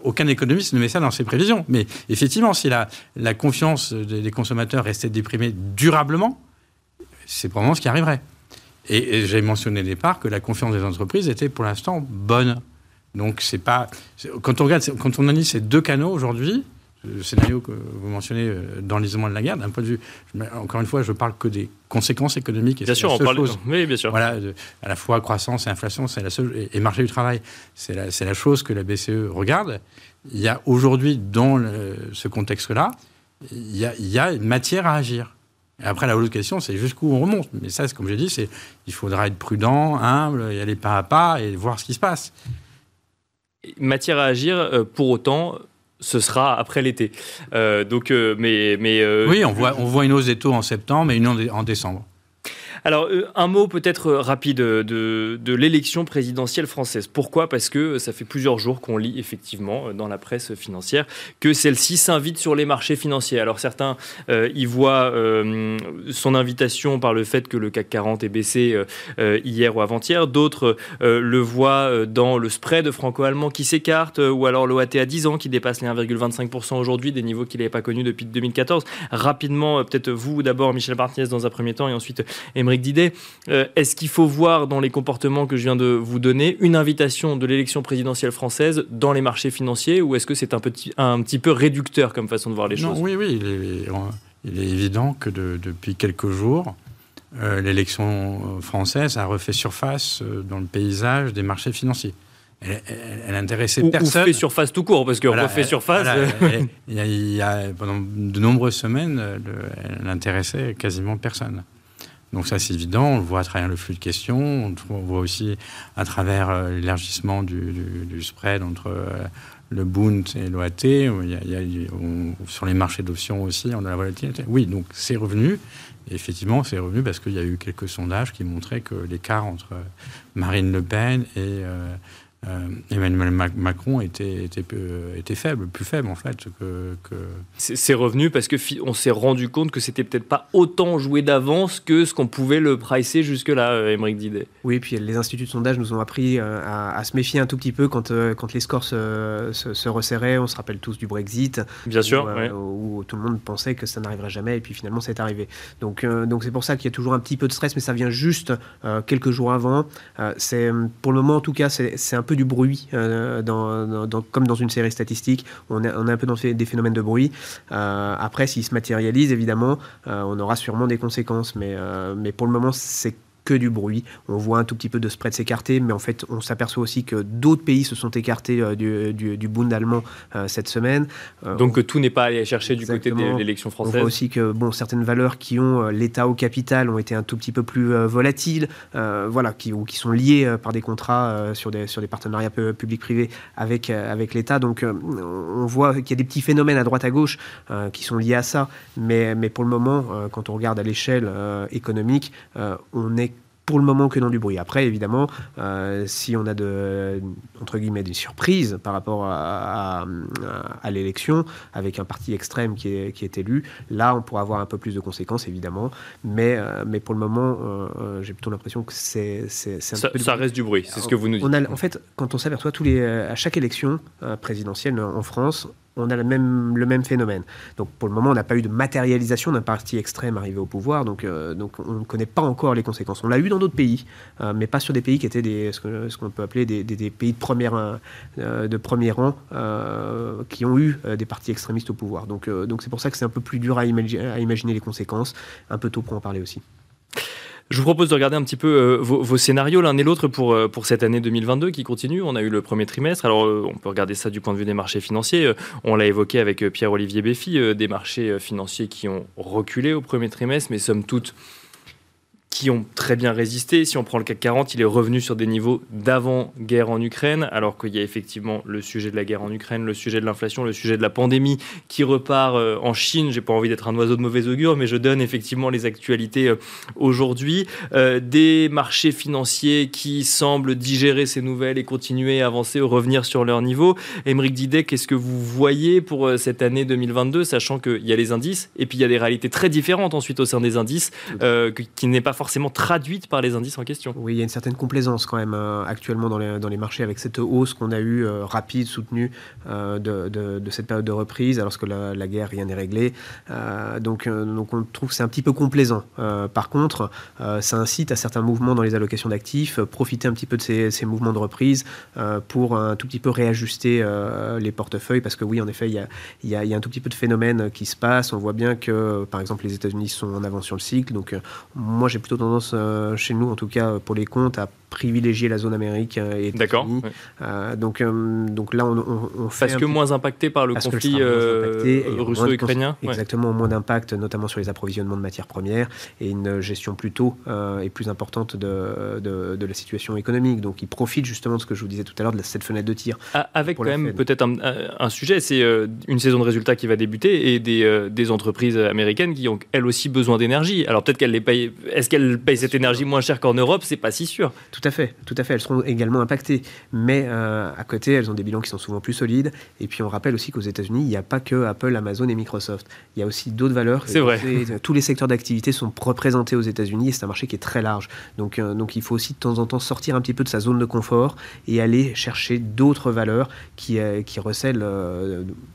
aucun économiste ne met ça dans ses prévisions. Mais effectivement, si la, confiance des, consommateurs restait déprimée durablement, c'est probablement ce qui arriverait. Et, j'ai mentionné au départ que la confiance des entreprises était pour l'instant bonne. Donc c'est pas quand on regarde quand on analyse ces deux canaux aujourd'hui, le scénario que vous mentionnez euh, d'enlisement de la guerre, d'un point de vue, encore une fois, je parle que des conséquences économiques. Et bien sûr, on parle. Chose, oui, bien sûr. Voilà, à la fois croissance et inflation, c'est la seule et, marché du travail, c'est la, la, chose que la BCE regarde. Il y a aujourd'hui dans ce contexte-là, il y, a, il y a une matière à agir. Après, la autre question, c'est jusqu'où on remonte. Mais ça, comme j'ai dit, c'est il faudra être prudent, humble, y aller pas à pas et voir ce qui se passe. Matière à agir, euh, pour autant, ce sera après l'été. Euh, donc, euh, mais, mais euh, oui, on voit, on voit une hausse des taux en septembre et une en décembre. Alors, euh, un mot peut-être euh, rapide de, l'élection présidentielle française. Pourquoi? Parce que ça fait plusieurs jours qu'on lit effectivement euh, dans la presse financière que celle-ci s'invite sur les marchés financiers. Alors, certains y voient son invitation par le fait que le CAC 40 est baissé hier ou avant-hier. D'autres le voient dans le spread franco-allemand qui s'écarte ou alors l'OAT à 10 ans qui dépasse les 1,25% aujourd'hui, des niveaux qu'il n'avait pas connus depuis 2014. Rapidement, peut-être vous d'abord, Michel Martinez, dans un premier temps, et ensuite d'idées. Euh, est-ce qu'il faut voir dans les comportements que je viens de vous donner une invitation de l'élection présidentielle française dans les marchés financiers ou est-ce que c'est un petit, un petit peu réducteur comme façon de voir les choses? Oui, oui, il est, évident que depuis quelques jours, euh, l'élection française a refait surface euh, dans le paysage des marchés financiers. Elle, elle, intéressait personne. Ou fait surface tout court, parce qu'on refait surface. il, y a, pendant de nombreuses semaines, elle n'intéressait quasiment personne. Donc ça, c'est évident. On le voit à travers le flux de questions. On voit aussi à travers euh, l'élargissement du, spread entre euh, le Bund et l'OAT. sur les marchés d'options aussi, on a la volatilité. Oui, donc c'est revenu. effectivement, c'est revenu parce qu'il y a eu quelques sondages qui montraient que l'écart entre Marine Le Pen et euh, euh, Emmanuel Macron était, était, était, faible, plus faible en fait que. C'est revenu parce que on s'est rendu compte que c'était peut-être pas autant joué d'avance que ce qu'on pouvait le pricer jusque-là, Émeric euh, Didet. Oui, puis les instituts de sondage nous ont appris euh, à, se méfier un tout petit peu quand, quand les scores se, se, resserraient. On se rappelle tous du Brexit. Bien sûr. Où, tout le monde pensait que ça n'arriverait jamais et puis finalement c'est arrivé. Donc donc c'est pour ça qu'il y a toujours un petit peu de stress, mais ça vient juste quelques jours avant. c'est pour le moment en tout cas c'est un peu du bruit, euh, comme dans une série statistique. On est, on est un peu dans des phénomènes de bruit. Euh, après, s'ils se matérialisent, évidemment, euh, on aura sûrement des conséquences. Mais, mais pour le moment, c'est que du bruit. On voit un tout petit peu de spread s'écarter, mais en fait, on s'aperçoit aussi que d'autres pays se sont écartés euh, du, du, Bund allemand euh, cette semaine. Euh, Donc que tout n'est pas allé chercher du côté de l'élection française. On voit aussi que bon, certaines valeurs qui ont l'État au capital ont été un tout petit peu plus volatiles, voilà, qui, ou qui sont liées par des contrats sur, des, sur des partenariats publics-privés avec, avec l'État. Donc on voit qu'il y a des petits phénomènes à droite à gauche qui sont liés à ça, mais, mais pour le moment, quand on regarde à l'échelle économique, on est pour le moment que dans du bruit. Après, évidemment, euh, si on a de, entre guillemets, des surprises par rapport à, à, l'élection, avec un parti extrême qui est, qui est, élu, là, on pourra avoir un peu plus de conséquences, évidemment. Mais, euh, mais pour le moment, euh, j'ai plutôt l'impression que c'est un ça, peu Ça reste du bruit, c'est ce que vous nous dites. On a, en fait, quand on s'aperçoit tous les, à chaque élection présidentielle en France, on a le même, le même phénomène. Donc pour le moment, on n'a pas eu de matérialisation d'un parti extrême arrivé au pouvoir, donc, euh, donc on ne connaît pas encore les conséquences. On l'a eu dans d'autres pays, euh, mais pas sur des pays qui étaient ce qu'on peut appeler des, pays de, première, euh, de premier rang, qui ont eu des partis extrémistes au pouvoir. Donc c'est pour ça que c'est un peu plus dur à imaginer les conséquences, un peu tôt pour en parler aussi. Je vous propose de regarder un petit peu euh, vos, scénarios l'un et l'autre pour, euh, pour cette année 2022 qui continue. On a eu le premier trimestre. Alors, euh, on peut regarder ça du point de vue des marchés financiers. on l'a évoqué avec Pierre-Olivier Béfi, des marchés financiers qui ont reculé au premier trimestre, mais somme toute qui ont très bien résisté. Si on prend le CAC 40, il est revenu sur des niveaux d'avant-guerre en Ukraine, alors qu'il y a effectivement le sujet de la guerre en Ukraine, le sujet de l'inflation, le sujet de la pandémie qui repart euh, en Chine. J'ai pas envie d'être un oiseau de mauvais augure, mais je donne effectivement les actualités euh, aujourd'hui. Euh, des marchés financiers qui semblent digérer ces nouvelles et continuer à avancer ou revenir sur leur niveau. Émeric Didet, qu'est-ce que vous voyez pour cette année 2022, sachant qu'il y a les indices et puis il y a des réalités très différentes ensuite au sein des indices, qui n'est pas forcément forcément traduite par les indices en question. Oui, il y a une certaine complaisance quand même euh, actuellement dans les, marchés avec cette hausse qu'on a eue euh, rapide, soutenue euh, de, cette période de reprise, alors que la, guerre, rien n'est réglé. donc, donc on trouve que c'est un petit peu complaisant. par contre, ça incite à certains mouvements dans les allocations d'actifs, profiter un petit peu de ces, mouvements de reprise pour un tout petit peu réajuster les portefeuilles, parce que oui, en effet, il y a un tout petit peu de phénomène qui se passe. On voit bien que, par exemple, les États-Unis sont en avance sur le cycle. Donc, moi, j'ai tendance euh, chez nous, en tout cas pour les comptes, à privilégier la zone Amérique euh, et D'accord. Euh, donc, donc là, on, on, fait parce que moins impacté par le conflit russo-ukrainien. Exactement, moins d'impact, notamment sur les approvisionnements de matières premières et une gestion plutôt et plus importante de, de, la situation économique. Donc, ils profitent justement de ce que je vous disais tout à l'heure de cette fenêtre de tir. Ah, avec quand même peut-être un, un, sujet, c'est une saison de résultats qui va débuter et des, des entreprises américaines qui ont elles aussi besoin d'énergie. Alors peut-être qu'elles les payent. Est-ce qu'elles payent cette énergie moins cher qu'en Europe, c'est pas si sûr. Tout à fait, tout à fait. Elles seront également impactées, mais euh, à côté, elles ont des bilans qui sont souvent plus solides. Et puis on rappelle aussi qu'aux États-Unis, il n'y a pas que Apple, Amazon et Microsoft. Il y a aussi d'autres valeurs. C'est vrai. tous les secteurs d'activité sont représentés aux États-Unis et c'est un marché qui est très large. Donc, euh, donc il faut aussi de temps en temps sortir un petit peu de sa zone de confort et aller chercher d'autres valeurs qui, euh, qui recèlent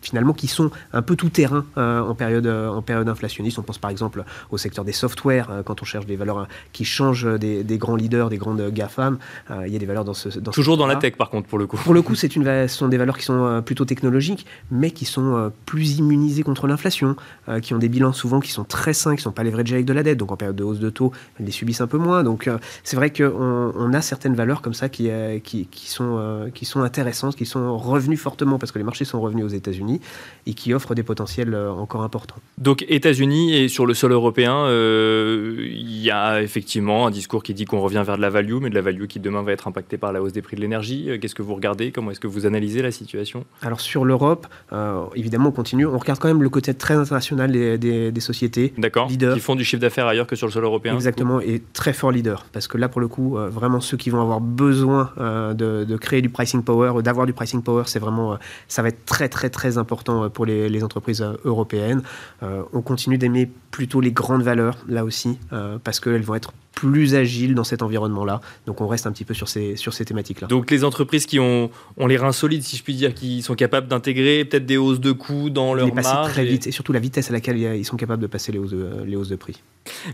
finalement qui sont un peu tout terrain en période en période inflationniste. On pense par exemple au secteur des softwares quand on cherche des valeurs qui changent des, grands leaders, des grandes GAFAM. Euh, il y a des valeurs dans ce. Toujours dans la tech, par contre, pour le coup. Pour le coup, c'est une, ce sont des valeurs qui sont euh, plutôt technologiques, mais qui sont euh, plus immunisées contre l'inflation, qui ont des bilans souvent qui sont très sains, qui ne sont pas leveragés avec de la dette. Donc en période de hausse de taux, elles les subissent un peu moins. Donc c'est vrai qu'on on a certaines valeurs comme ça qui, qui, qui, sont, qui sont intéressantes, qui sont revenues fortement parce que les marchés sont revenus aux États-Unis et qui offrent des potentiels encore importants. Donc États-Unis et sur le sol européen, il y a effectivement un discours qui dit qu'on revient vers de la value, mais de la value qui demain va être impactée par la hausse des prix de l'énergie. Euh, qu'est-ce que vous regardez? Comment est-ce que vous analysez la situation? Alors sur l'Europe, euh, évidemment, on continue. On regarde quand même le côté très international des, sociétés. D'accord. Qui font du chiffre d'affaires ailleurs que sur le sol européen. Exactement, et très fort leader. Parce que là, pour le coup, euh, vraiment ceux qui vont avoir besoin de, créer du pricing power, d'avoir du pricing power, c'est vraiment, ça va être très très très important pour les, les entreprises européennes. on continue d'aimer plutôt les grandes valeurs là aussi, parce qu'elles vont être plus agile dans cet environnement-là. Donc on reste un petit peu sur ces, sur ces thématiques-là. Donc les entreprises qui ont, ont les reins solides, si je puis dire, qui sont capables d'intégrer peut-être des hausses de coûts dans leur marge. très vite, et surtout la vitesse à laquelle ils sont capables de passer les hausses de, les hausses de prix.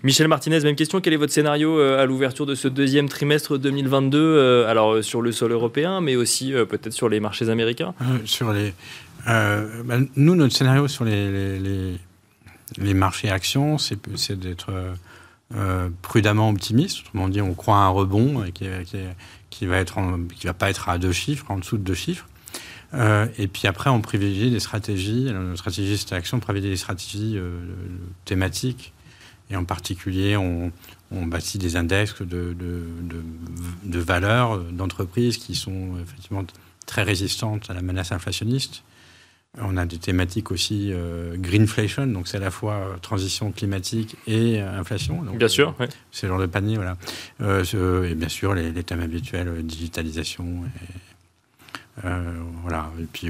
Michel Martinez, même question. Quel est votre scénario euh, à l'ouverture de ce deuxième trimestre 2022 euh, Alors euh, sur le sol européen, mais aussi peut-être sur les marchés américains? Sur les... Bah, nous, notre scénario sur les, les, les marchés actions, c'est d'être euh, prudemment optimiste. Autrement dit, on croit à un rebond qui, qui, va être qui va pas être à deux chiffres, en dessous de deux chiffres. Euh, et puis après, on privilégie des stratégies. Notre stratégie, c'est action, on privilégie des stratégies euh, thématiques. Et en particulier, on, bâtit des index de, de, de valeurs d'entreprises qui sont effectivement très résistantes à la menace inflationniste on a des thématiques aussi euh, greenflation, donc c'est à la fois euh, transition climatique et euh, inflation. bien sûr, c'est le genre de panier, voilà. et bien sûr, les, thèmes habituels, digitalisation. Et, voilà, et puis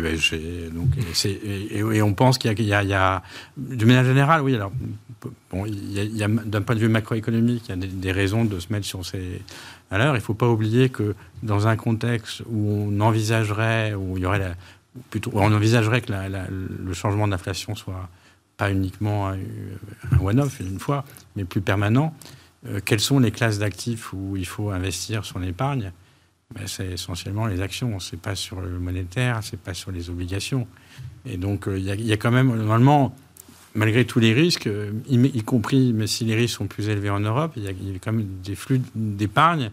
donc, et, on pense qu'il y, a, de manière générale, oui, alors, bon, il y a, d'un point de vue macroéconomique, il y a des, des, raisons de se mettre sur ces valeurs. Il ne faut pas oublier que dans un contexte où on envisagerait, où il y aurait la, on envisagerait que le changement d'inflation soit pas uniquement un one-off une fois, mais plus permanent. Euh, quelles sont les classes d'actifs où il faut investir son épargne ben, C'est essentiellement les actions. C'est pas sur le monétaire, c'est pas sur les obligations. Et donc, euh, il y, a quand même, normalement, malgré tous les risques, euh, y, compris, mais si les risques sont plus élevés en Europe, il y, a quand même des flux d'épargne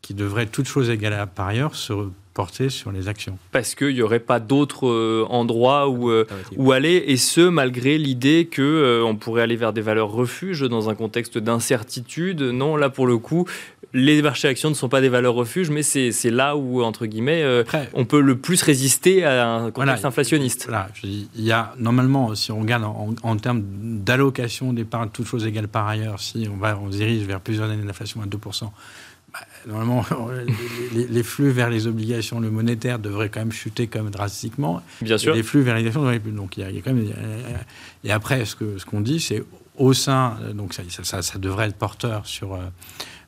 qui devraient, toutes choses égales par ailleurs, se porter sur les actions. Parce qu'il n'y aurait pas d'autres euh, endroits où, euh, où aller, et ce, malgré l'idée qu'on euh, on pourrait aller vers des valeurs refuges dans un contexte d'incertitude. Non, là, pour le coup, les marchés actions ne sont pas des valeurs refuges, mais c'est là où, entre guillemets, on peut le plus résister à un contexte inflationniste. Voilà, il y a, normalement, si on regarde en, termes d'allocation d'épargne, toutes choses égales par ailleurs, si on, va, on se dirige vers plusieurs années d'inflation à 2%, normalement, les, flux vers les obligations, le monétaire devrait quand même chuter comme drastiquement. Bien sûr. les flux vers les actions devraient plus. Donc, il y, a, quand même. Et après, ce qu'on ce qu'on dit, c'est au sein. Donc, ça, ça, ça, devrait être porteur sur. Euh,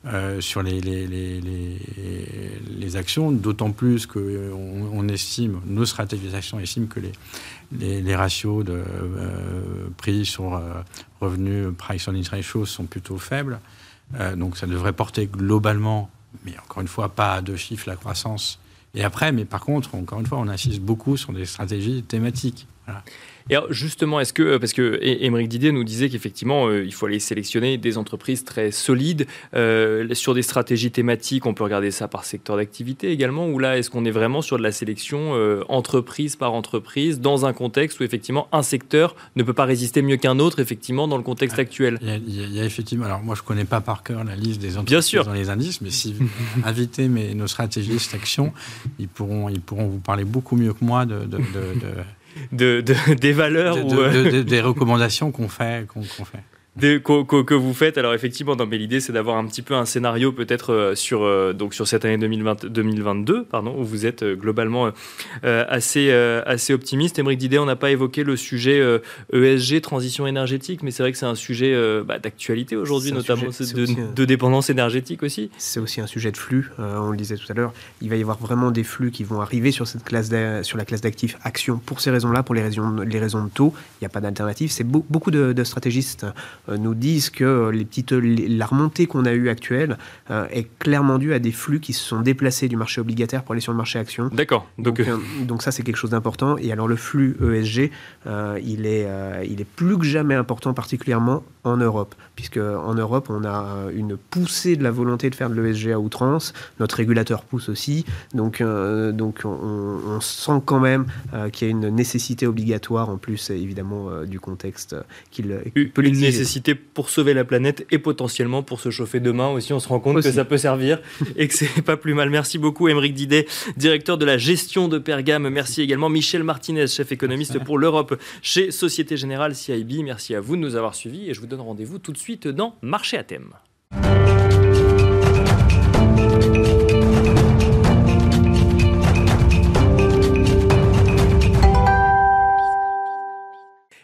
euh, sur les, les, les, actions, d'autant plus qu'on on estime, nos stratégies d'actions estiment que les, les, ratios de euh, prix sur revenus, price on ratio, sont plutôt faibles. Euh, donc ça devrait porter globalement, mais encore une fois, pas à deux chiffres la croissance. Et après, mais par contre, encore une fois, on insiste beaucoup sur des stratégies thématiques. Voilà. Et alors justement, est-ce que, euh, parce que Émeric Didier nous disait qu'effectivement, euh, il faut aller sélectionner des entreprises très solides euh, sur des stratégies thématiques, on peut regarder ça par secteur d'activité également, ou là, est-ce qu'on est vraiment sur de la sélection entreprise par entreprise, dans un contexte où effectivement un secteur ne peut pas résister mieux qu'un autre, effectivement, dans le contexte actuel? Il y, a, effectivement, alors moi je ne connais pas par cœur la liste des entreprises dans les indices, mais si vous invitez mes, nos stratégistes actions, ils pourront, ils pourront vous parler beaucoup mieux que moi de, de de, des valeurs ou euh, des recommandations qu'on fait, qu'on fait que, vous faites. Alors effectivement, mais l'idée c'est d'avoir un petit peu un scénario peut-être euh, sur euh, donc sur cette année 2020, 2022, pardon, où vous êtes euh, globalement assez assez optimiste. Émeric Didet, on n'a pas évoqué le sujet ESG, e transition énergétique, mais c'est vrai que c'est un sujet bah, d'actualité aujourd'hui, notamment de, dépendance énergétique aussi. C'est aussi un sujet de flux. on le disait tout à l'heure, il va y avoir vraiment des flux qui vont arriver sur cette classe sur la classe d'actifs actions pour ces raisons-là, pour les raisons les raisons de taux. Il n'y a pas d'alternative. C'est beaucoup de, de stratégistes nous disent que les petites, la remontée qu'on a eue actuelle euh, est clairement due à des flux qui se sont déplacés du marché obligataire pour aller sur le marché action. D'accord. Donc, euh, donc, ça, c'est quelque chose d'important. Et alors le flux ESG, il, est, il est plus que jamais important, particulièrement en Europe, puisque en Europe, on a une poussée de la volonté de faire de l'ESG à outrance. Notre régulateur pousse aussi. Donc, donc on, sent quand même qu'il y a une nécessité obligatoire, en plus, évidemment, du contexte qu'il peut pour sauver la planète et potentiellement pour se chauffer demain aussi. On se rend compte que ça peut servir et que c'est pas plus mal. Merci beaucoup, Émeric Didet, directeur de la gestion de Pergame. Merci également Michel Martinez, chef économiste pour l'Europe chez Société Générale CIB. Merci à vous de nous avoir suivis et je vous donne rendez-vous tout de suite dans Marché à thème.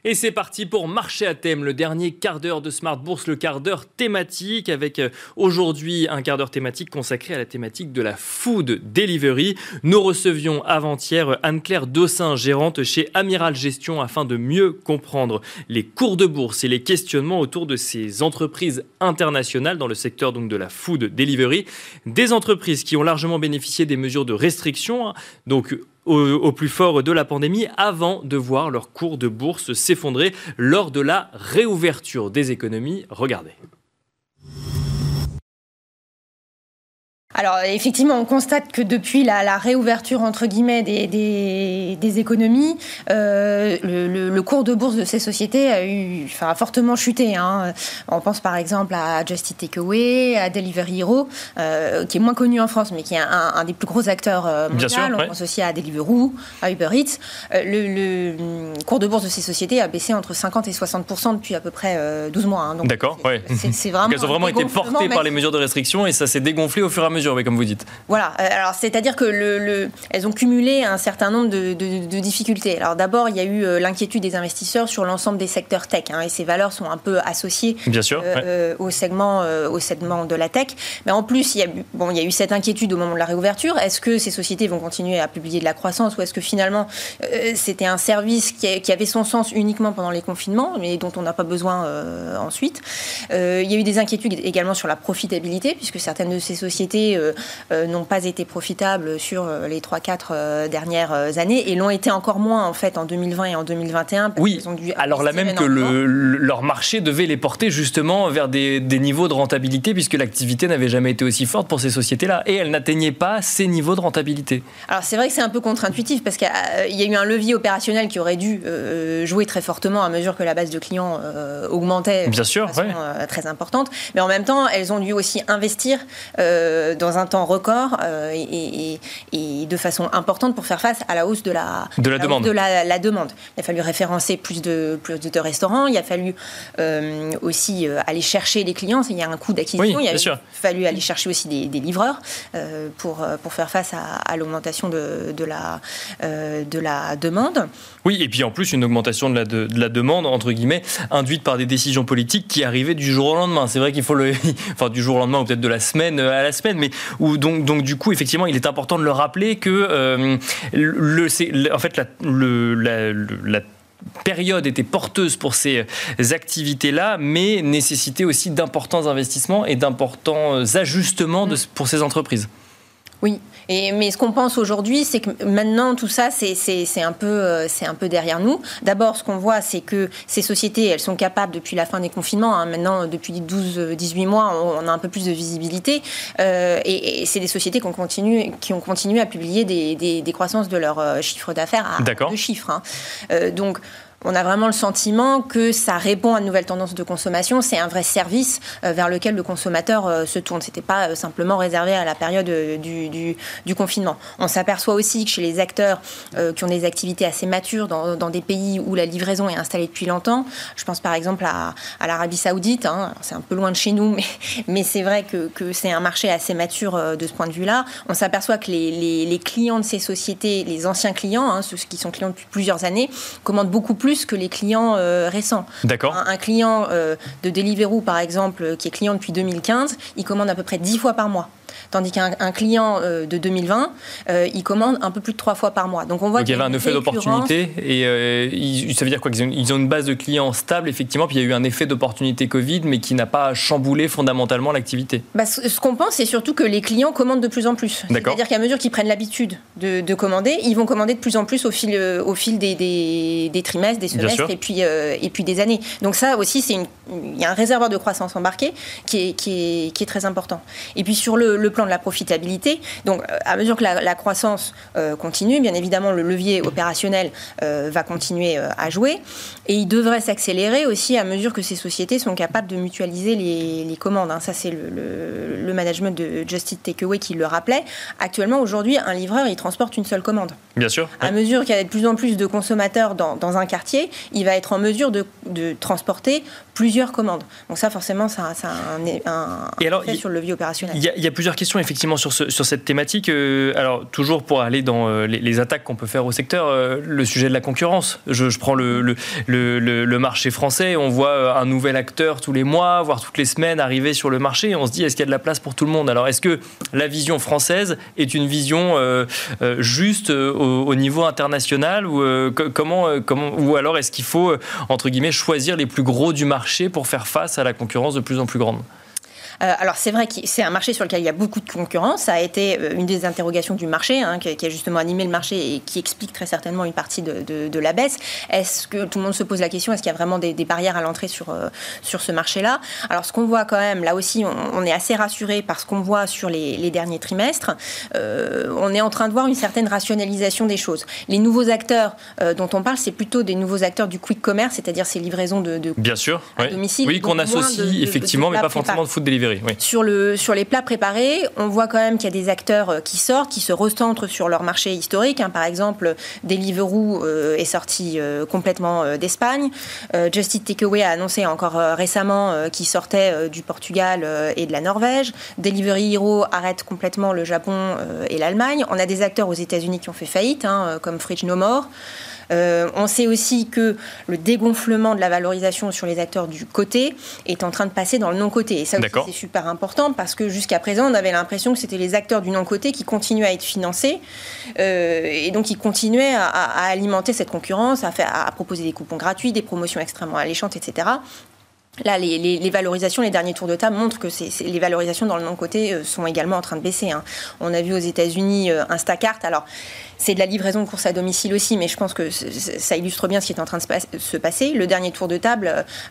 Et c'est parti pour Marché à thème, le dernier quart d'heure de Smart Bourse, le quart d'heure thématique, avec euh, aujourd'hui un quart d'heure thématique consacré à la thématique de la food delivery. Nous recevions avant-hier Anne-Claire Dossin, gérante chez Amiral Gestion, afin de mieux comprendre les cours de bourse et les questionnements autour de ces entreprises internationales dans le secteur donc de la food delivery. Des entreprises qui ont largement bénéficié des mesures de restriction, hein. donc au, plus fort de la pandémie avant de voir leur cours de bourse s'effondrer lors de la réouverture des économies. Regardez. Alors effectivement, on constate que depuis la, réouverture entre guillemets des, économies, euh, le, cours de bourse de ces sociétés a, eu, enfin, fortement chuté. Hein. On pense par exemple à Just Eat Takeaway, à Delivery Hero, euh, qui est moins connu en France, mais qui est un, des plus gros acteurs euh, mondiaux. on pense aussi à Deliveroo, à Uber Eats. Le, cours de bourse de ces sociétés a baissé entre 50 et 60% depuis à peu près 12 mois. Hein. D'accord, oui. C'est vraiment. elles ont vraiment été portées par les mesures de restriction et ça s'est dégonflé au fur et à mesure mesure, oui, comme vous dites. Voilà. Alors, c'est-à-dire que le, elles ont cumulé un certain nombre de, difficultés. Alors, d'abord, il y a eu l'inquiétude des investisseurs sur l'ensemble des secteurs tech, hein, et ces valeurs sont un peu associées Bien sûr, au segment, au segment de la tech. Mais en plus, il y a, bon, il y a eu cette inquiétude au moment de la réouverture. Est-ce que ces sociétés vont continuer à publier de la croissance, ou est-ce que finalement c'était un service qui, qui, avait son sens uniquement pendant les confinements, mais dont on n'a pas besoin ensuite? Euh, il y a eu des inquiétudes également sur la profitabilité, puisque certaines de ces sociétés euh, euh, n'ont pas été profitables sur les 3-4 dernières années et l'ont été encore moins en fait en 2020 et en 2021. oui, alors là même que leur marché devait les porter justement vers des, niveaux de rentabilité, puisque l'activité n'avait jamais été aussi forte pour ces sociétés-là, et elles n'atteignaient pas ces niveaux de rentabilité. Alors c'est vrai que c'est un peu contre-intuitif, parce qu'il y a eu un levier opérationnel qui aurait dû jouer très fortement à mesure que la base de clients augmentait. Bien sûr, euh, très importante. Mais en même temps, elles ont dû aussi investir euh, dans un temps record euh, et, de façon importante pour faire face à la hausse de la, de la, demande. De la, demande. Il a fallu référencer plus de, plus de restaurants. Il a fallu aussi aller chercher les clients. Il y a un coût d'acquisition. il a fallu aller chercher aussi des, livreurs pour, pour faire face à, l'augmentation de, de, la, de la demande. Oui, et puis en plus, une augmentation de la, de, la demande, entre guillemets, induite par des décisions politiques qui arrivaient du jour au lendemain. C'est vrai qu'il faut le. enfin, du jour au lendemain, ou peut-être de la semaine à la semaine, mais où, donc, donc, du coup, effectivement, il est important de le rappeler que, euh, le, en fait, la, le, la, période était porteuse pour ces activités-là, mais nécessitait aussi d'importants investissements et d'importants ajustements de, pour ces entreprises. Oui, et, mais ce qu'on pense aujourd'hui, c'est que maintenant tout ça, c'est un, peu, euh, un peu derrière nous. D'abord, ce qu'on voit, c'est que ces sociétés, elles sont capables, depuis la fin des confinements, hein, maintenant depuis 12-18 mois, on, a un peu plus de visibilité. Euh, et, c'est des sociétés qui ont, continué, qui ont continué à publier des, des, croissances de leur euh, chiffre d'affaires à deux chiffres. Hein. donc, on a vraiment le sentiment que ça répond à une nouvelle tendance de consommation. C'est un vrai service euh, vers lequel le consommateur euh, se tourne. C'était pas euh, simplement réservé à la période du, confinement. On s'aperçoit aussi que chez les acteurs qui ont des activités assez matures dans, des pays où la livraison est installée depuis longtemps, je pense par exemple à, l'Arabie Saoudite. Hein. c'est un peu loin de chez nous, mais, mais c'est vrai que, c'est un marché assez mature de ce point de vue-là. On s'aperçoit que les, clients de ces sociétés, les anciens clients, hein, ceux qui sont clients depuis plusieurs années, commandent beaucoup plus plus que les clients euh, récents. D'accord. Un, client euh, de Deliveroo, par exemple, qui est client depuis 2015, il commande à peu près 10 fois par mois. Tandis qu'un client euh, de 2020, euh, il commande un peu plus de trois fois par mois. Donc on voit qu'il y avait un effet d'opportunité et euh, ça veut dire quoi? Qu'ils ont, ont, une base de clients stable effectivement, puis il y a eu un effet d'opportunité Covid, mais qui n'a pas chamboulé fondamentalement l'activité. Bah, ce, qu'on pense, c'est surtout que les clients commandent de plus en plus. C'est-à-dire qu'à mesure qu'ils prennent l'habitude de, commander, ils vont commander de plus en plus au fil, au fil des, des, trimestres, des semestres et puis, et puis des années. Donc ça aussi, c'est il y a un réservoir de croissance embarqué qui est, qui est, qui est très important. Et puis sur le le plan de la profitabilité. Donc, euh, à mesure que la, croissance euh, continue, bien évidemment, le levier opérationnel euh, va continuer à jouer. Et il devrait s'accélérer aussi à mesure que ces sociétés sont capables de mutualiser les, commandes. Hein. Ça, c'est le, management de Just Eat Takeaway qui le rappelait. Actuellement, aujourd'hui, un livreur, il transporte une seule commande. Bien sûr. À mesure qu'il y a de plus en plus de consommateurs dans, un quartier, il va être en mesure de, transporter plusieurs commandes. Donc ça, forcément, ça, ça a un, effet sur le levier opérationnel. Il y, a, plusieurs questions, effectivement, sur, sur cette thématique. Euh, alors, toujours pour aller dans euh, les, attaques qu'on peut faire au secteur, euh, le sujet de la concurrence. Je, prends le, le, le, marché français. On voit un nouvel acteur tous les mois, voire toutes les semaines arriver sur le marché. Et on se dit, est-ce qu'il y a de la place pour tout le monde? Alors, est-ce que la vision française est une vision juste au, niveau international? Ou, comment, comment, ou alors est-ce qu'il faut, entre guillemets, choisir les plus gros du marché? Pour faire face à la concurrence de plus en plus grande euh, alors c'est vrai que c'est un marché sur lequel il y a beaucoup de concurrence. Ça a été euh, une des interrogations du marché, hein, qui, a justement animé le marché et qui explique très certainement une partie de, la baisse. Est-ce que tout le monde se pose la question Est-ce qu'il y a vraiment des, barrières à l'entrée sur, euh, sur ce marché-là? Alors ce qu'on voit quand même, là aussi, on, est assez rassuré par ce qu'on voit sur les, derniers trimestres. on est en train de voir une certaine rationalisation des choses. Les nouveaux acteurs dont on parle, c'est plutôt des nouveaux acteurs du quick commerce, c'est-à-dire ces livraisons de, Bien sûr, à domicile. Oui, qu'on associe effectivement, mais pas forcément de food delivery Sur, le, sur les plats préparés, on voit quand même qu'il y a des acteurs qui sortent, qui se recentrent sur leur marché historique. Hein. Par exemple, Deliveroo est sorti complètement d'Espagne. Just Eat Takeaway a annoncé encore récemment qu'il sortait du Portugal et de la Norvège. Delivery Hero arrête complètement le Japon et l'Allemagne. On a des acteurs aux États-Unis qui ont fait faillite, hein, comme Fridge No More. Euh, on sait aussi que le dégonflement de la valorisation sur les acteurs du côté est en train de passer dans le non-côté. Et ça aussi, c'est super important parce que jusqu'à présent, on avait l'impression que c'était les acteurs du non-côté qui continuaient à être financés euh, et donc qui continuaient à, alimenter cette concurrence, à, à proposer des coupons gratuits, des promotions extrêmement alléchantes, etc. Là, les, valorisations, les derniers tours de table montrent que les valorisations dans le non-côté euh, sont également en train de baisser. Hein. On a vu aux États-Unis Instacart. Alors, c'est de la livraison de courses à domicile aussi, mais je pense que ça illustre bien ce qui est en train de se passer. Le dernier tour de table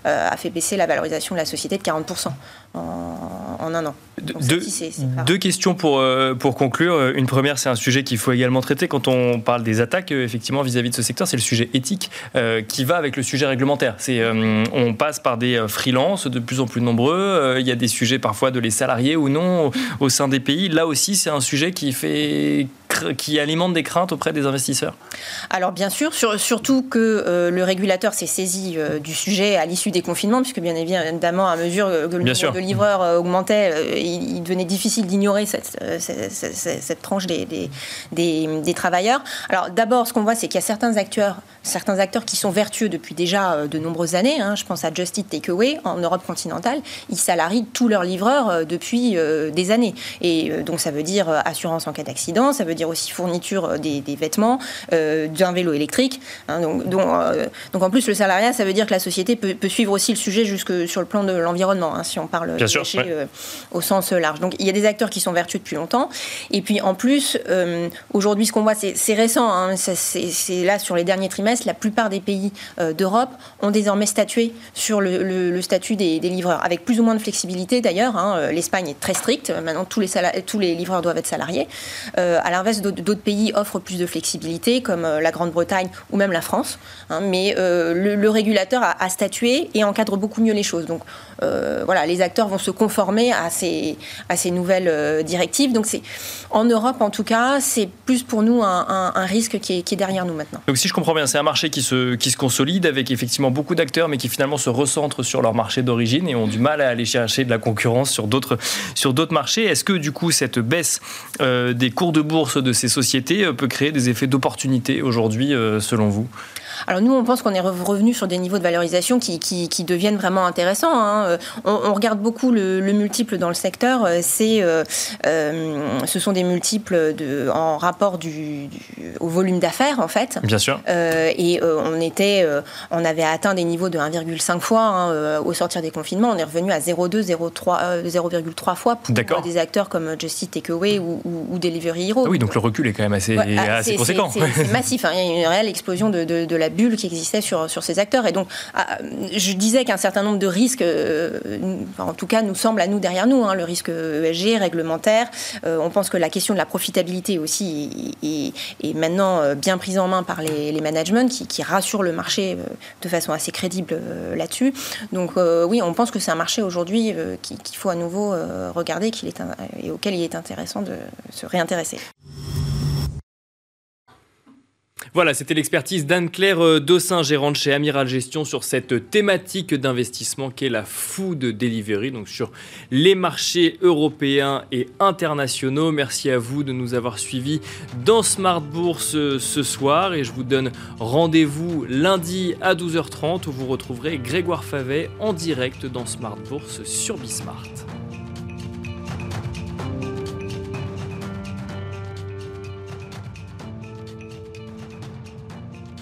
euh, a fait baisser la valorisation de la société de 40% en, un an. deux, questions pour, euh, pour conclure. Une première, c'est un sujet qu'il faut également traiter quand on parle des attaques, euh, effectivement, vis-à-vis de ce secteur, c'est le sujet éthique qui va avec le sujet réglementaire. C'est, on passe par des freelances de plus en plus nombreux. il y a des sujets parfois de les salariés ou non au sein des pays. Là aussi, c'est un sujet qui fait qui alimente des craintes auprès des investisseurs Alors bien sûr, surtout que euh, le régulateur s'est saisi euh, du sujet à l'issue des confinements, puisque bien évidemment, à mesure que le nombre de livreurs euh, augmentait, il, devenait difficile d'ignorer cette, cette, tranche des, des, des, travailleurs. Alors d'abord, ce qu'on voit, c'est qu'il y a certains acteurs, certains acteurs qui sont vertueux depuis déjà de nombreuses années. Hein. je pense à Just Eat Takeaway en Europe continentale. Ils salarient tous leurs livreurs depuis des années. Et donc ça veut dire assurance en cas d'accident, ça veut dire aussi fourniture euh, des, vêtements, euh, d'un vélo électrique. Hein, donc, euh, donc, en plus, le salariat, ça veut dire que la société peut, suivre aussi le sujet jusque sur le plan de l'environnement, hein, si on parle Bien sûr, au sens large. Donc il y a des acteurs qui sont vertueux depuis longtemps. Et puis en plus, aujourd'hui, ce qu'on voit, c'est récent, c'est là sur les derniers trimestres, la plupart des pays d'Europe ont désormais statué sur le, statut des, livreurs, avec plus ou moins de flexibilité d'ailleurs. L'Espagne est très stricte, maintenant tous les, livreurs doivent être salariés. à l'inverse, d'autres pays offrent plus de flexibilité, comme euh, la Grande-Bretagne ou même la France. Hein, mais euh, le, régulateur a, statué et encadre beaucoup mieux les choses. Donc euh, voilà, les acteurs vont se conformer à ces, à ces nouvelles directives. Donc c'est en Europe, en tout cas, c'est plus pour nous un, risque qui est, derrière nous maintenant. Donc si je comprends bien, c'est un marché qui se, qui se consolide avec effectivement beaucoup d'acteurs, mais qui finalement se recentrent sur leur marché d'origine et ont du mal à aller chercher de la concurrence sur d'autres marchés. Est-ce que du coup cette baisse des cours de bourse de ces sociétés euh, peut créer des effets d'opportunité aujourd'hui, euh, selon vous? Alors nous, on pense qu'on est revenu sur des niveaux de valorisation qui, qui, deviennent vraiment intéressants. Hein. Euh, on, regarde beaucoup le, multiple dans le secteur. C'est, ce sont des multiples de, en rapport du, au volume d'affaires, en fait. Bien sûr. et on était, on avait atteint des niveaux de 1,5 fois hein, au sortir des confinements. On est revenu à 0,2, 0,3 fois pour des acteurs comme Just Eat Takeaway ou, ou, ou Delivery Hero. Ah oui, donc le recul est quand même assez, ah, conséquent. C'est massif. Hein. Il y a une réelle explosion de, de, la bulle qui existait sur, sur ces acteurs. Et donc, ah, je disais qu'un certain nombre de risques, euh, en tout cas, nous semblent à nous derrière nous. Hein. le risque ESG, réglementaire. Euh, on pense que la question de la profitabilité aussi est, maintenant euh, bien prise en main par les, les managements qui, qui, rassurent le marché de façon assez crédible là-dessus. Donc, oui, on pense que c'est un marché aujourd'hui qu'il faut à nouveau regarder qu'il est et auquel il est intéressant de se réintéresser. Voilà, c'était l'expertise d'Anne-Claire euh, Dossin, gérante chez Amiral Gestion, sur cette thématique d'investissement qu'est la food delivery, donc sur les marchés européens et internationaux. Merci à vous de nous avoir suivis dans Smart Bourse euh, ce soir et je vous donne rendez-vous lundi à 12h30 où vous retrouverez Grégoire Favet en direct dans Smart Bourse sur Bismart.